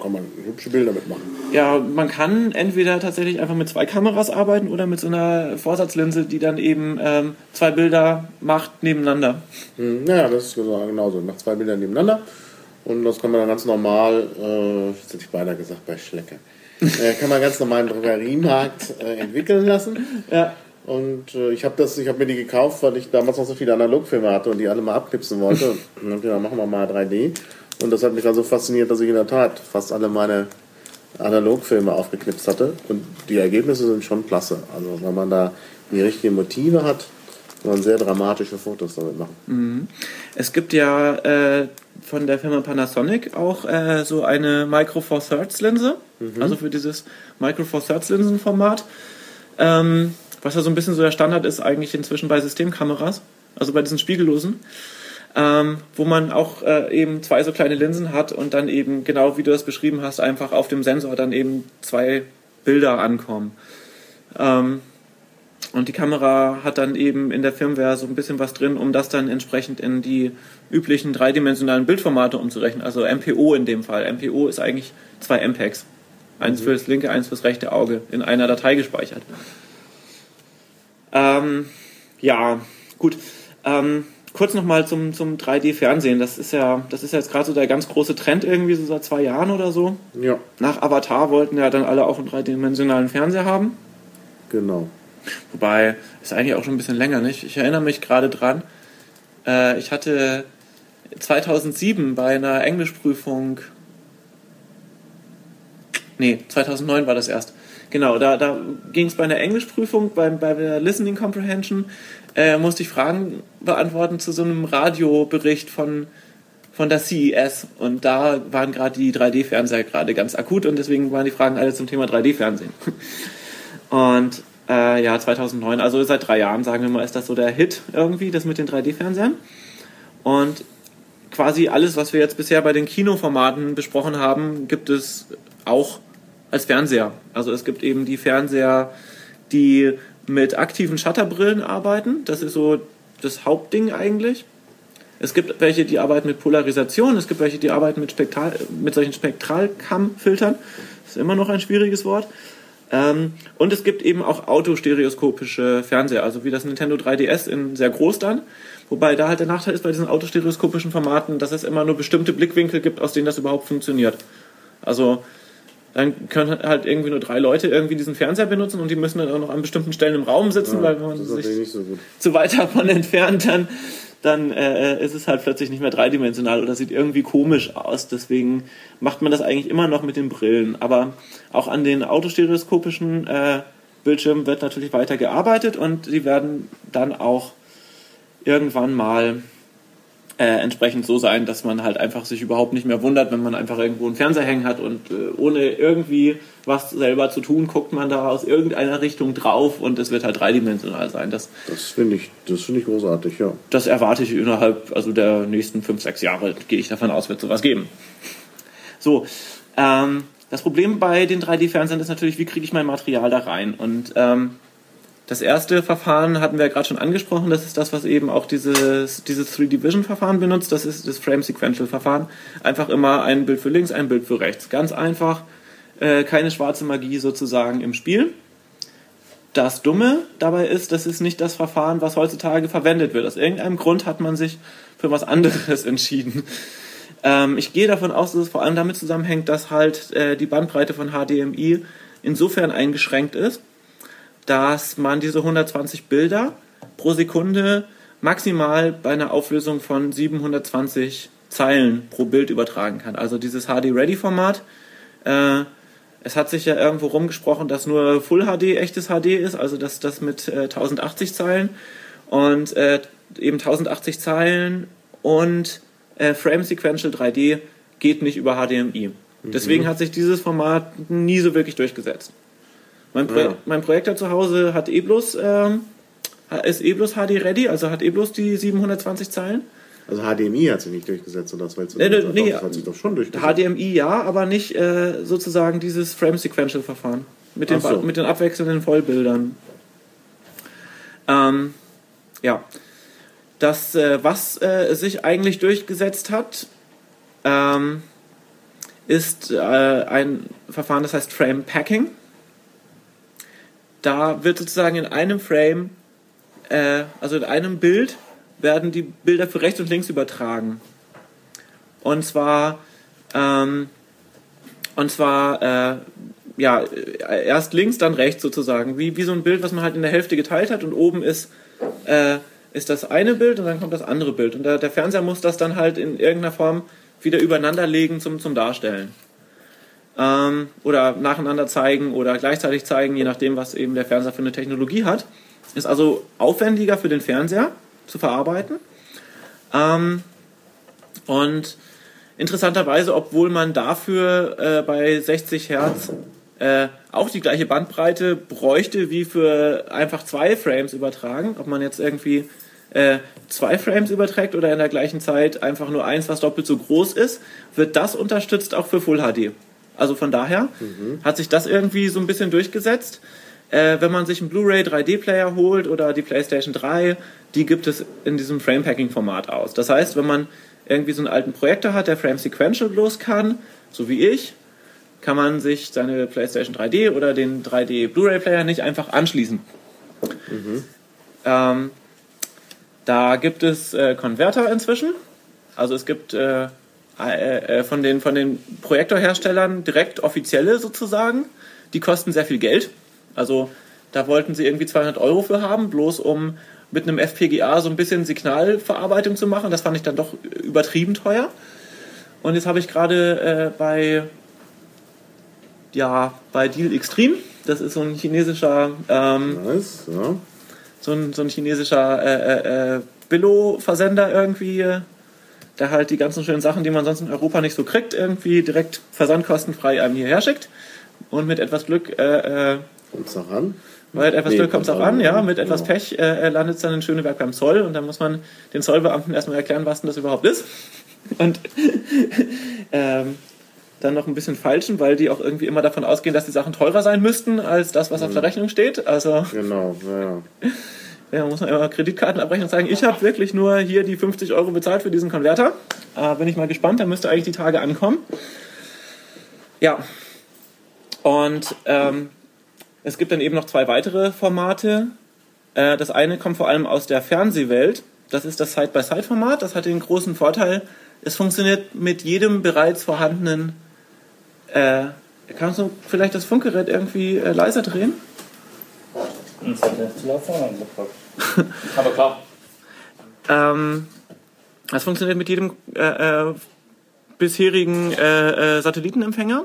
Kann man hübsche Bilder mitmachen. Ja, man kann entweder tatsächlich einfach mit zwei Kameras arbeiten oder mit so einer Vorsatzlinse, die dann eben ähm, zwei Bilder macht nebeneinander. Mhm, ja, das ist genauso. Macht zwei Bilder nebeneinander und das kann man dann ganz normal, äh, jetzt hätte ich beinahe gesagt, bei Schlecker äh, kann man ganz normal im Drogeriemarkt äh, entwickeln lassen. Ja. Und äh, ich habe das, ich habe mir die gekauft, weil ich damals noch so viele Analogfilme hatte und die alle mal abknipsen wollte. Und dann ja, machen wir mal 3D. Und das hat mich dann so fasziniert, dass ich in der Tat fast alle meine Analogfilme aufgeknipst hatte. Und die Ergebnisse sind schon klasse. Also wenn man da die richtigen Motive hat, kann man sehr dramatische Fotos damit machen. Mhm. Es gibt ja äh, von der Firma Panasonic auch äh, so eine Micro Four Thirds Linse, mhm. also für dieses Micro Four Thirds Linsenformat, ähm, was ja so ein bisschen so der Standard ist eigentlich inzwischen bei Systemkameras, also bei diesen spiegellosen. Ähm, wo man auch äh, eben zwei so kleine Linsen hat und dann eben genau wie du das beschrieben hast, einfach auf dem Sensor dann eben zwei Bilder ankommen. Ähm, und die Kamera hat dann eben in der Firmware so ein bisschen was drin, um das dann entsprechend in die üblichen dreidimensionalen Bildformate umzurechnen. Also MPO in dem Fall. MPO ist eigentlich zwei MPEGs. Eins mhm. fürs linke, eins fürs rechte Auge in einer Datei gespeichert. Ähm, ja, gut. Ähm, kurz nochmal zum, zum 3D-Fernsehen. Das ist ja, das ist ja jetzt gerade so der ganz große Trend irgendwie so seit zwei Jahren oder so. Ja, Nach Avatar wollten ja dann alle auch einen dreidimensionalen Fernseher haben. genau. Wobei, ist eigentlich auch schon ein bisschen länger, nicht? Ich erinnere mich gerade dran. Äh, ich hatte 2007 bei einer Englischprüfung. Nee, 2009 war das erst. Genau, da, da ging es bei einer Englischprüfung, bei, bei der Listening Comprehension, äh, musste ich Fragen beantworten zu so einem Radiobericht von, von der CES. Und da waren gerade die 3D-Fernseher gerade ganz akut und deswegen waren die Fragen alle zum Thema 3D-Fernsehen. Und äh, ja, 2009, also seit drei Jahren, sagen wir mal, ist das so der Hit irgendwie, das mit den 3D-Fernsehern. Und quasi alles, was wir jetzt bisher bei den Kinoformaten besprochen haben, gibt es auch als Fernseher. Also es gibt eben die Fernseher, die mit aktiven Shutterbrillen arbeiten. Das ist so das Hauptding eigentlich. Es gibt welche, die arbeiten mit Polarisation. Es gibt welche, die arbeiten mit, Spektral mit solchen Spektralkammfiltern. Das ist immer noch ein schwieriges Wort. Ähm, und es gibt eben auch autostereoskopische Fernseher, also wie das Nintendo 3DS in sehr groß dann. Wobei da halt der Nachteil ist bei diesen autostereoskopischen Formaten, dass es immer nur bestimmte Blickwinkel gibt, aus denen das überhaupt funktioniert. Also dann können halt irgendwie nur drei Leute irgendwie diesen Fernseher benutzen und die müssen dann auch noch an bestimmten Stellen im Raum sitzen, weil wenn man sich nicht so zu weit davon entfernt, dann, dann äh, ist es halt plötzlich nicht mehr dreidimensional oder sieht irgendwie komisch aus. Deswegen macht man das eigentlich immer noch mit den Brillen. Aber auch an den autostereoskopischen äh, Bildschirmen wird natürlich weiter gearbeitet und die werden dann auch irgendwann mal äh, entsprechend so sein, dass man halt einfach sich überhaupt nicht mehr wundert, wenn man einfach irgendwo einen Fernseher hängen hat und äh, ohne irgendwie was selber zu tun, guckt man da aus irgendeiner Richtung drauf und es wird halt dreidimensional sein. Das, Das finde ich, das finde ich großartig, ja. das erwarte ich innerhalb also der nächsten fünf, sechs Jahre, gehe ich davon aus, wird sowas geben. So, ähm, das Problem bei den 3D-Fernsehern ist natürlich, wie kriege ich mein Material da rein? Und ähm, das erste Verfahren hatten wir ja gerade schon angesprochen, das ist das, was eben auch dieses, dieses 3D-Vision-Verfahren benutzt, das ist das Frame-Sequential-Verfahren. Einfach immer ein Bild für links, ein Bild für rechts. Ganz einfach, äh, keine schwarze Magie sozusagen im Spiel. Das Dumme dabei ist, das ist nicht das Verfahren, was heutzutage verwendet wird. Aus irgendeinem Grund hat man sich für was anderes entschieden. Ähm, ich gehe davon aus, dass es vor allem damit zusammenhängt, dass halt äh, die Bandbreite von HDMI insofern eingeschränkt ist, dass man diese 120 Bilder pro Sekunde maximal bei einer Auflösung von 720 Zeilen pro Bild übertragen kann. Also dieses HD-Ready-Format. Äh, es hat sich ja irgendwo rumgesprochen, dass nur Full HD echtes HD ist, also dass das mit äh, 1080 Zeilen und äh, eben 1080 Zeilen und äh, Frame Sequential 3D geht nicht über HDMI. Deswegen hat sich dieses Format nie so wirklich durchgesetzt. Mein, Pro Ja. mein Projektor zu Hause hat eh bloß, ähm, ist eh bloß HD ready, also hat eh bloß die 720 Zeilen. Also HDMI hat sich nicht durchgesetzt, oder das willst du Nee, nee, Doch, nee. das hat sich doch schon durchgesetzt. HDMI ja, aber nicht äh, sozusagen dieses Frame Sequential Verfahren. Mit den, so. mit den abwechselnden Vollbildern. Ähm, ja. Das, äh, was äh, sich eigentlich durchgesetzt hat, ähm, ist äh, ein Verfahren, das heißt Frame Packing. Da wird sozusagen in einem Frame, äh, also in einem Bild, werden die Bilder für rechts und links übertragen. Und zwar, ähm, und zwar, äh, ja, erst links, dann rechts sozusagen. Wie, wie so ein Bild, was man halt in der Hälfte geteilt hat und oben ist, äh, ist das eine Bild und dann kommt das andere Bild. Und der, der Fernseher muss das dann halt in irgendeiner Form wieder übereinander legen zum, zum Darstellen. Ähm, oder nacheinander zeigen oder gleichzeitig zeigen, je nachdem, was eben der Fernseher für eine Technologie hat. Ist also aufwendiger für den Fernseher zu verarbeiten. Ähm, und interessanterweise, obwohl man dafür äh, bei 60 Hertz äh, auch die gleiche Bandbreite bräuchte wie für einfach zwei Frames übertragen, ob man jetzt irgendwie äh, zwei Frames überträgt oder in der gleichen Zeit einfach nur eins, was doppelt so groß ist, wird das unterstützt auch für Full HD. Also von daher hat sich das irgendwie so ein bisschen durchgesetzt. Äh, wenn man sich einen Blu-ray 3D-Player holt oder die PlayStation 3, die gibt es in diesem Frame-Packing-Format aus. Das heißt, wenn man irgendwie so einen alten Projektor hat, der Frame Sequential bloß kann, so wie ich, kann man sich seine PlayStation 3D oder den 3D Blu-ray-Player nicht einfach anschließen. Ähm, Da gibt es äh, Konverter inzwischen. Also es gibt äh, äh, von, den, von den Projektorherstellern direkt offizielle sozusagen. Die kosten sehr viel Geld. Also da wollten sie irgendwie 200 Euro für haben, bloß um mit einem FPGA so ein bisschen Signalverarbeitung zu machen. Das fand ich dann doch übertrieben teuer. Und jetzt habe ich gerade äh, bei, ja, bei Deal Extreme, das ist so ein chinesischer, ähm, Nice, ja. so ein, so ein chinesischer äh, äh, äh, Billo-Versender irgendwie, äh, der halt die ganzen schönen Sachen, die man sonst in Europa nicht so kriegt, irgendwie direkt versandkostenfrei einem hierher schickt. Und mit etwas Glück äh, äh, Kommt's noch an? Mit etwas Nee, Glück kommt es auch an, ja. Mit etwas genau. Pech äh, landet es dann in Schöneberg beim Zoll und dann muss man den Zollbeamten erstmal erklären, was denn das überhaupt ist. Und ähm, dann noch ein bisschen falschen, weil die auch irgendwie immer davon ausgehen, dass die Sachen teurer sein müssten als das, was auf der Rechnung steht. Also Genau, ja. Ja, muss man immer Kreditkartenabrechnung sagen. Ich habe wirklich nur hier die 50 Euro bezahlt für diesen Konverter. Äh, bin ich mal gespannt, da müsste eigentlich die Tage ankommen. Ja. Und ähm, es gibt dann eben noch zwei weitere Formate. Äh, das eine kommt vor allem aus der Fernsehwelt. Das ist das Side-by-Side-Format. Das hat den großen Vorteil, es funktioniert mit jedem bereits vorhandenen. Äh, kannst du vielleicht das Funkgerät irgendwie äh, leiser drehen? Das hat nicht zu laut angepackt. Aber klar. Ähm, das funktioniert mit jedem äh, äh, bisherigen äh, äh, Satellitenempfänger.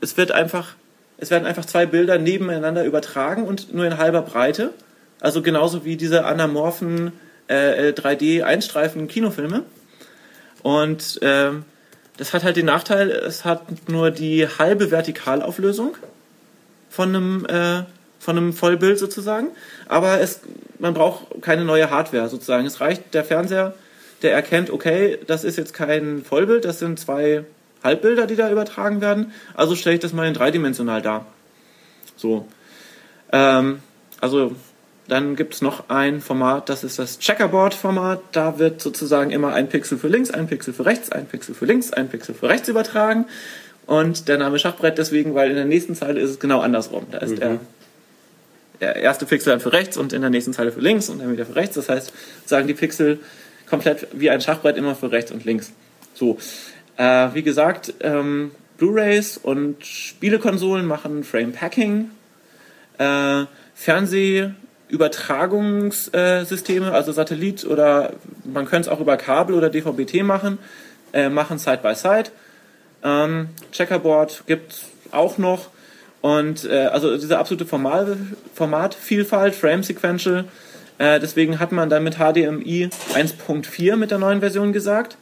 Es wird einfach, es werden einfach zwei Bilder nebeneinander übertragen und nur in halber Breite. Also genauso wie diese anamorphen äh, äh, 3D-Einstreifen Kinofilme. Und ähm, das hat halt den Nachteil, es hat nur die halbe Vertikalauflösung von einem, äh, von einem Vollbild sozusagen. Aber es, man braucht keine neue Hardware sozusagen. Es reicht der Fernseher, der erkennt, okay, das ist jetzt kein Vollbild, das sind zwei Halbbilder, die da übertragen werden. Also stelle ich das mal in dreidimensional dar. So. Ähm, also dann gibt es noch ein Format, das ist das Checkerboard-Format. Da wird sozusagen immer ein Pixel für links, ein Pixel für rechts, ein Pixel für links, ein Pixel für rechts übertragen. Und der Name Schachbrett deswegen, weil in der nächsten Zeile ist es genau andersrum. Da ist der, der erste Pixel dann für rechts und in der nächsten Zeile für links und dann wieder für rechts. Das heißt, sagen die Pixel komplett wie ein Schachbrett immer für rechts und links. So. Äh, wie gesagt, ähm, Blu-rays und Spielekonsolen machen Frame Packing. Äh, Fernsehübertragungssysteme, also Satellit oder man könnte es auch über Kabel oder DVB-T machen, äh, machen Side-by-Side. Ähm, Checkerboard gibt es auch noch. Und äh, also diese absolute Formal Formatvielfalt, Frame Sequential, äh, deswegen hat man dann mit HDMI 1.4 mit der neuen Version gesagt.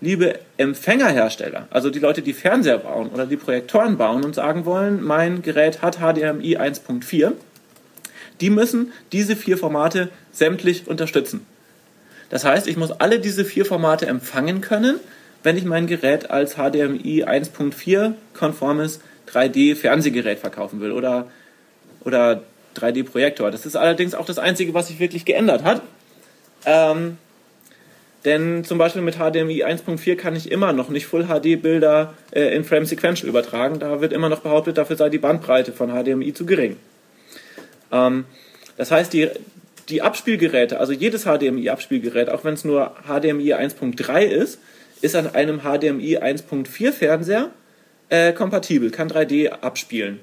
Liebe Empfängerhersteller, also die Leute, die Fernseher bauen oder die Projektoren bauen und sagen wollen, mein Gerät hat HDMI 1.4, die müssen diese vier Formate sämtlich unterstützen. Das heißt, ich muss alle diese vier Formate empfangen können, wenn ich mein Gerät als HDMI 1.4 konformes 3D-Fernsehgerät verkaufen will oder, oder 3D-Projektor. Das ist allerdings auch das Einzige, was sich wirklich geändert hat. Ähm, denn zum Beispiel mit HDMI 1.4 kann ich immer noch nicht Full-HD-Bilder äh, in Frame Sequential übertragen. Da wird immer noch behauptet, dafür sei die Bandbreite von HDMI zu gering. Ähm, das heißt, die, die Abspielgeräte, also jedes HDMI-Abspielgerät, auch wenn es nur HDMI 1.3 ist, ist an einem HDMI 1.4 Fernseher äh, kompatibel, kann 3D abspielen.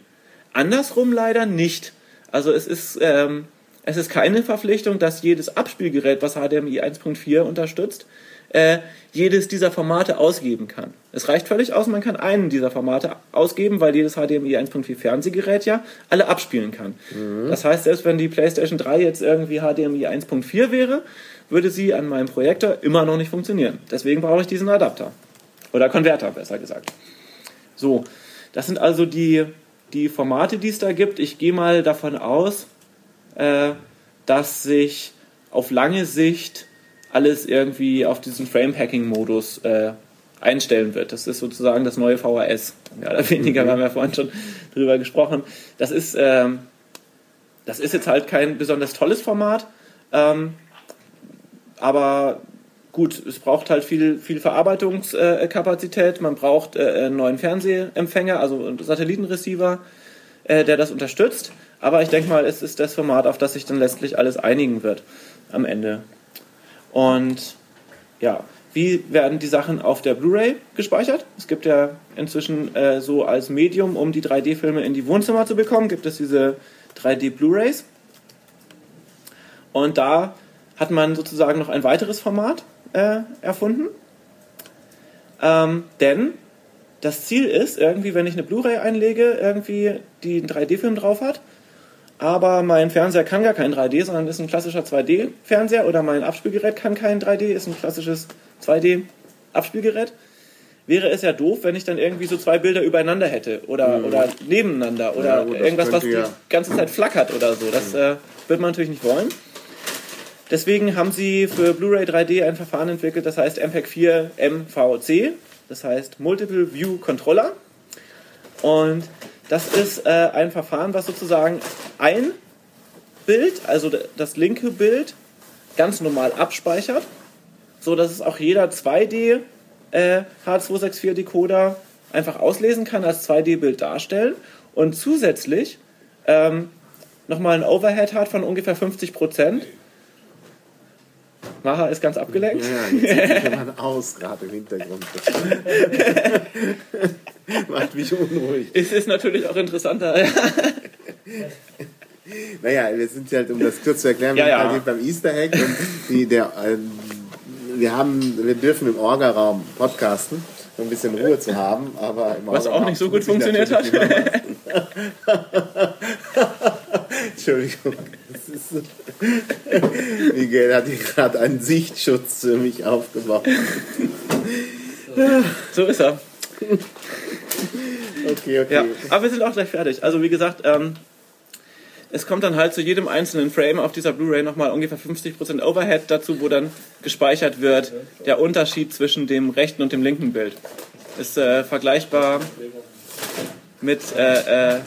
Andersrum leider nicht. Also es ist, ähm, es ist keine Verpflichtung, dass jedes Abspielgerät, was HDMI 1.4 unterstützt, äh, jedes dieser Formate ausgeben kann. Es reicht völlig aus, man kann einen dieser Formate ausgeben, weil jedes HDMI 1.4 Fernsehgerät ja alle abspielen kann. Das heißt, selbst wenn die PlayStation 3 jetzt irgendwie HDMI 1.4 wäre, würde sie an meinem Projektor immer noch nicht funktionieren. Deswegen brauche ich diesen Adapter. Oder Konverter, besser gesagt. So, das sind also die, die Formate, die es da gibt. Ich gehe mal davon aus, äh, dass sich auf lange Sicht alles irgendwie auf diesen Frame-Hacking-Modus äh, einstellen wird. Das ist sozusagen das neue VHS. Mehr oder weniger, wir haben ja vorhin schon drüber gesprochen. Das ist, ähm, das ist jetzt halt kein besonders tolles Format, ähm, aber gut, es braucht halt viel, viel Verarbeitungskapazität. Man braucht äh, einen neuen Fernsehempfänger, also einen Satellitenreceiver, äh, der das unterstützt. Aber ich denke mal, es ist das Format, auf das sich dann letztlich alles einigen wird am Ende. Und ja, wie werden die Sachen auf der Blu-ray gespeichert? Es gibt ja inzwischen äh, so als Medium, um die 3D-Filme in die Wohnzimmer zu bekommen, gibt es diese 3D-Blu-rays. Und da hat man sozusagen noch ein weiteres Format äh, erfunden. Ähm, denn das Ziel ist, irgendwie, wenn ich eine Blu-ray einlege, irgendwie die einen 3D-Film drauf hat, aber mein Fernseher kann gar kein 3D, sondern ist ein klassischer 2D-Fernseher oder mein Abspielgerät kann kein 3D, ist ein klassisches 2D-Abspielgerät. Wäre es ja doof, wenn ich dann irgendwie so zwei Bilder übereinander hätte oder, Mhm. oder nebeneinander oder Ja, irgendwas, was die ja- ganze Zeit flackert oder so. Das äh, wird man natürlich nicht wollen. Deswegen haben sie für Blu-ray 3D ein Verfahren entwickelt, das heißt MPEG 4 MVC, das heißt Multiple View Controller. Und das ist äh, ein Verfahren, was sozusagen ein Bild, also das linke Bild, ganz normal abspeichert, so dass es auch jeder 2D äh, H264 Decoder einfach auslesen kann, als 2D-Bild darstellen und zusätzlich ähm, nochmal ein Overhead hat von ungefähr 50 Prozent. Maha ist ganz abgelenkt. Ja, ja, jetzt jemand aus, gerade im Hintergrund. Macht mich unruhig. Es ist natürlich auch interessanter. Naja, wir sind ja halt, um das kurz zu erklären, Ja, wir ja. sind halt beim Easter Egg und die, der, ähm, wir, haben, wir dürfen im Orga-Raum podcasten, um ein bisschen Ruhe zu haben, aber Was auch nicht so gut funktioniert hat. Entschuldigung. Ist. Miguel hat hier gerade einen Sichtschutz für mich aufgebaut. So ist er. Okay, okay. Ja, aber wir sind auch gleich fertig. Also wie gesagt, ähm, es kommt dann halt zu jedem einzelnen Frame auf dieser Blu-ray nochmal ungefähr 50% Overhead dazu, wo dann gespeichert wird der Unterschied zwischen dem rechten und dem linken Bild. Ist äh, vergleichbar mit, äh, äh,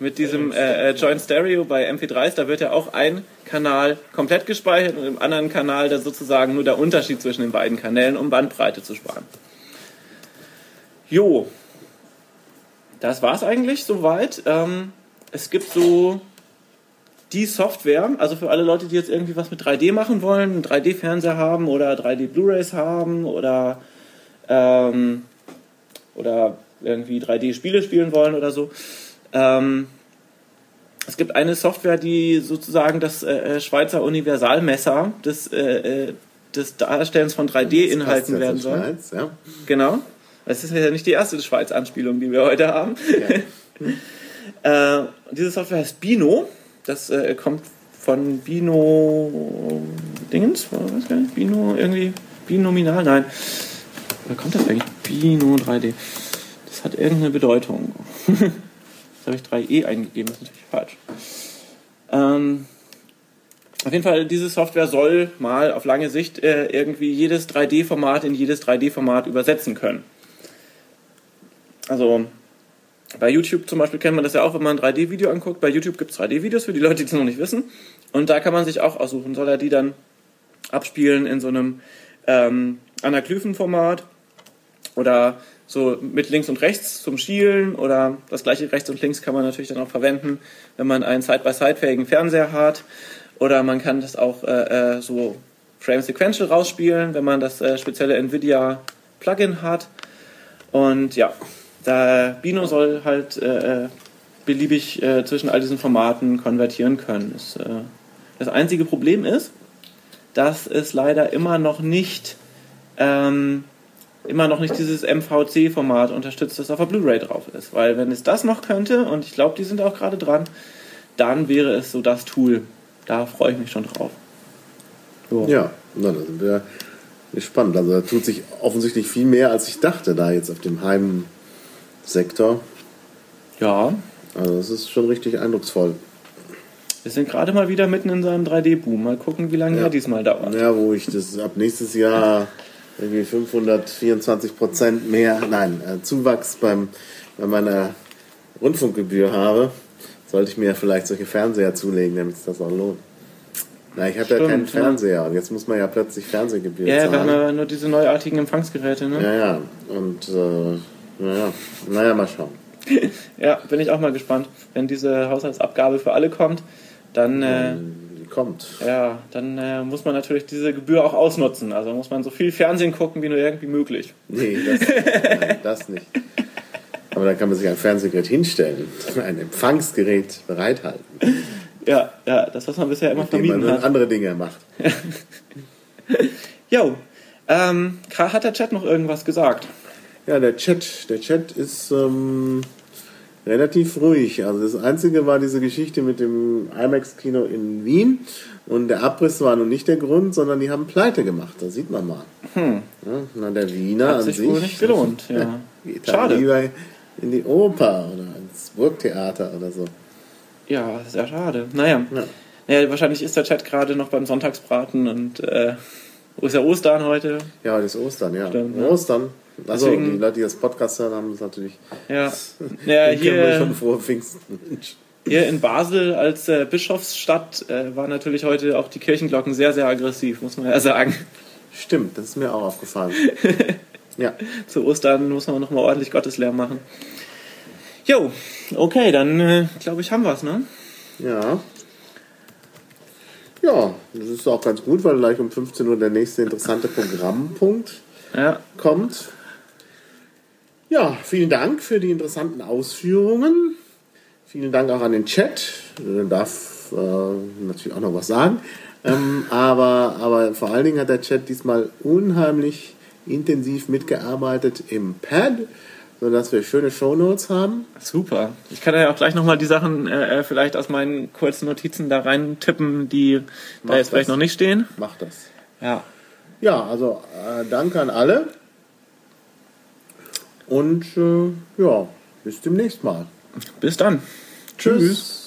mit diesem äh, äh, Joint Stereo bei MP3s. Da wird ja auch ein Kanal komplett gespeichert und im anderen Kanal da sozusagen nur der Unterschied zwischen den beiden Kanälen, um Bandbreite zu sparen. Jo, das war's eigentlich soweit. Ähm, es gibt so die Software, also für alle Leute, die jetzt irgendwie was mit 3D machen wollen, einen 3D-Fernseher haben oder 3D-Blu-rays haben oder, ähm, oder irgendwie 3D-Spiele spielen wollen oder so. Ähm, es gibt eine Software, die sozusagen das äh, äh, Schweizer Universalmesser des, äh, äh, des Darstellens von Das passt 3D-Inhalten ja werden soll. Schweiz, ja. Genau. Das ist ja nicht die erste Schweiz-Anspielung, die wir heute haben. äh, diese Software heißt Bino. Das äh, kommt von Bino Dingens, weiß gar nicht, Bino irgendwie, Binominal, nein. Woher kommt das eigentlich? Bino 3D. Das hat irgendeine Bedeutung. Jetzt habe ich 3E eingegeben, das ist natürlich falsch. Ähm, auf jeden Fall, diese Software soll mal auf lange Sicht äh, irgendwie jedes 3D-Format in jedes 3D-Format übersetzen können. Also bei YouTube zum Beispiel kennt man das ja auch, wenn man ein 3D-Video anguckt. Bei YouTube gibt es 3D-Videos für die Leute, die es noch nicht wissen. Und da kann man sich auch aussuchen, soll er die dann abspielen in so einem ähm, Anaglyphen-Format oder so mit links und rechts zum Schielen oder das gleiche rechts und links kann man natürlich dann auch verwenden, wenn man einen Side-by-Side-fähigen Fernseher hat. Oder man kann das auch äh, äh, so Frame Sequential rausspielen, wenn man das äh, spezielle Nvidia Plugin hat. Und ja, da Bino soll halt äh, äh, beliebig äh, zwischen all diesen Formaten konvertieren können. Das, das einzige Problem ist, dass es leider immer noch nicht ähm, immer noch nicht dieses MVC-Format unterstützt, das auf der Blu-ray drauf ist. Weil wenn es das noch könnte, und ich glaube, die sind auch gerade dran, dann wäre es so das Tool. Da freue ich mich schon drauf. So. Ja, na, da sind wir gespannt. Also da tut sich offensichtlich viel mehr, als ich dachte, da jetzt auf dem Heimsektor. ja, Also das ist schon richtig eindrucksvoll. wir sind gerade mal wieder mitten in seinem 3D-Boom. Mal gucken, wie lange Ja. er diesmal dauert. Ja, wo ich das ab nächstes Jahr irgendwie 524 Prozent mehr, nein, äh, Zuwachs beim, bei meiner Rundfunkgebühr habe, sollte ich mir vielleicht solche Fernseher zulegen, damit es das auch lohnt. Na, ich habe ja keinen ja. Fernseher und jetzt muss man ja plötzlich Fernsehgebühr Ja, wir zahlen. haben ja nur diese neuartigen Empfangsgeräte, ne? Ja, ja. Und äh, naja, naja, mal schauen. Ja, bin ich auch mal gespannt. Wenn diese Haushaltsabgabe für alle kommt, dann äh, kommt. Ja, dann äh, muss man natürlich diese Gebühr auch ausnutzen. Also muss man so viel Fernsehen gucken, wie nur irgendwie möglich. Nee, das, nein, das nicht. Aber dann kann man sich ein Fernsehgerät hinstellen, ein Empfangsgerät bereithalten, Ja, ja, das, was man bisher immer mit man vermieden dann hat. andere Dinge macht. Jo, ähm, hat der Chat noch irgendwas gesagt? Ja, der Chat, der Chat ist ähm, relativ ruhig. Also das Einzige war diese Geschichte mit dem IMAX-Kino in Wien. Und der Abriss war nun nicht der Grund, sondern die haben Pleite gemacht. Da sieht man mal. Ja, na, der Wiener Hat an sich sich wohl nicht gelohnt, ja. geht Schade. Lieber in die Oper oder ins Burgtheater oder so. Ja, sehr schade. Naja. Ja. naja, wahrscheinlich ist der Chat gerade noch beim Sonntagsbraten und äh, ist ja Ostern heute. Ja, heute ist Ostern, ja. Stimmt, ja. Ostern. Also Deswegen- die Leute, die das Podcast hören, haben das natürlich. Ja, ja wir schon hier, vor Pfingsten hier in Basel als äh, Bischofsstadt äh, waren natürlich heute auch die Kirchenglocken sehr, sehr aggressiv, muss man ja sagen. Stimmt, das ist mir auch aufgefallen. ja. Zu Ostern muss man nochmal ordentlich Gotteslärm machen. Jo, okay, dann äh, glaube ich, haben wir es, ne? Ja. Ja, das ist auch ganz gut, weil gleich um 15 Uhr der nächste interessante Programmpunkt Ja, kommt. Ja, vielen Dank für die interessanten Ausführungen. Vielen Dank auch an den Chat. Der darf äh, natürlich auch noch was sagen. Ähm, aber, aber vor allen Dingen hat der Chat diesmal unheimlich intensiv mitgearbeitet im Pad, sodass wir schöne Shownotes haben. super. Ich kann ja auch gleich nochmal die Sachen äh, äh, vielleicht aus meinen kurzen Notizen da rein tippen, die Mach da jetzt vielleicht das. noch nicht stehen. Mach das. Ja. Ja, also äh, danke an alle. Und äh, ja, bis demnächst mal. Bis dann. Tschüss.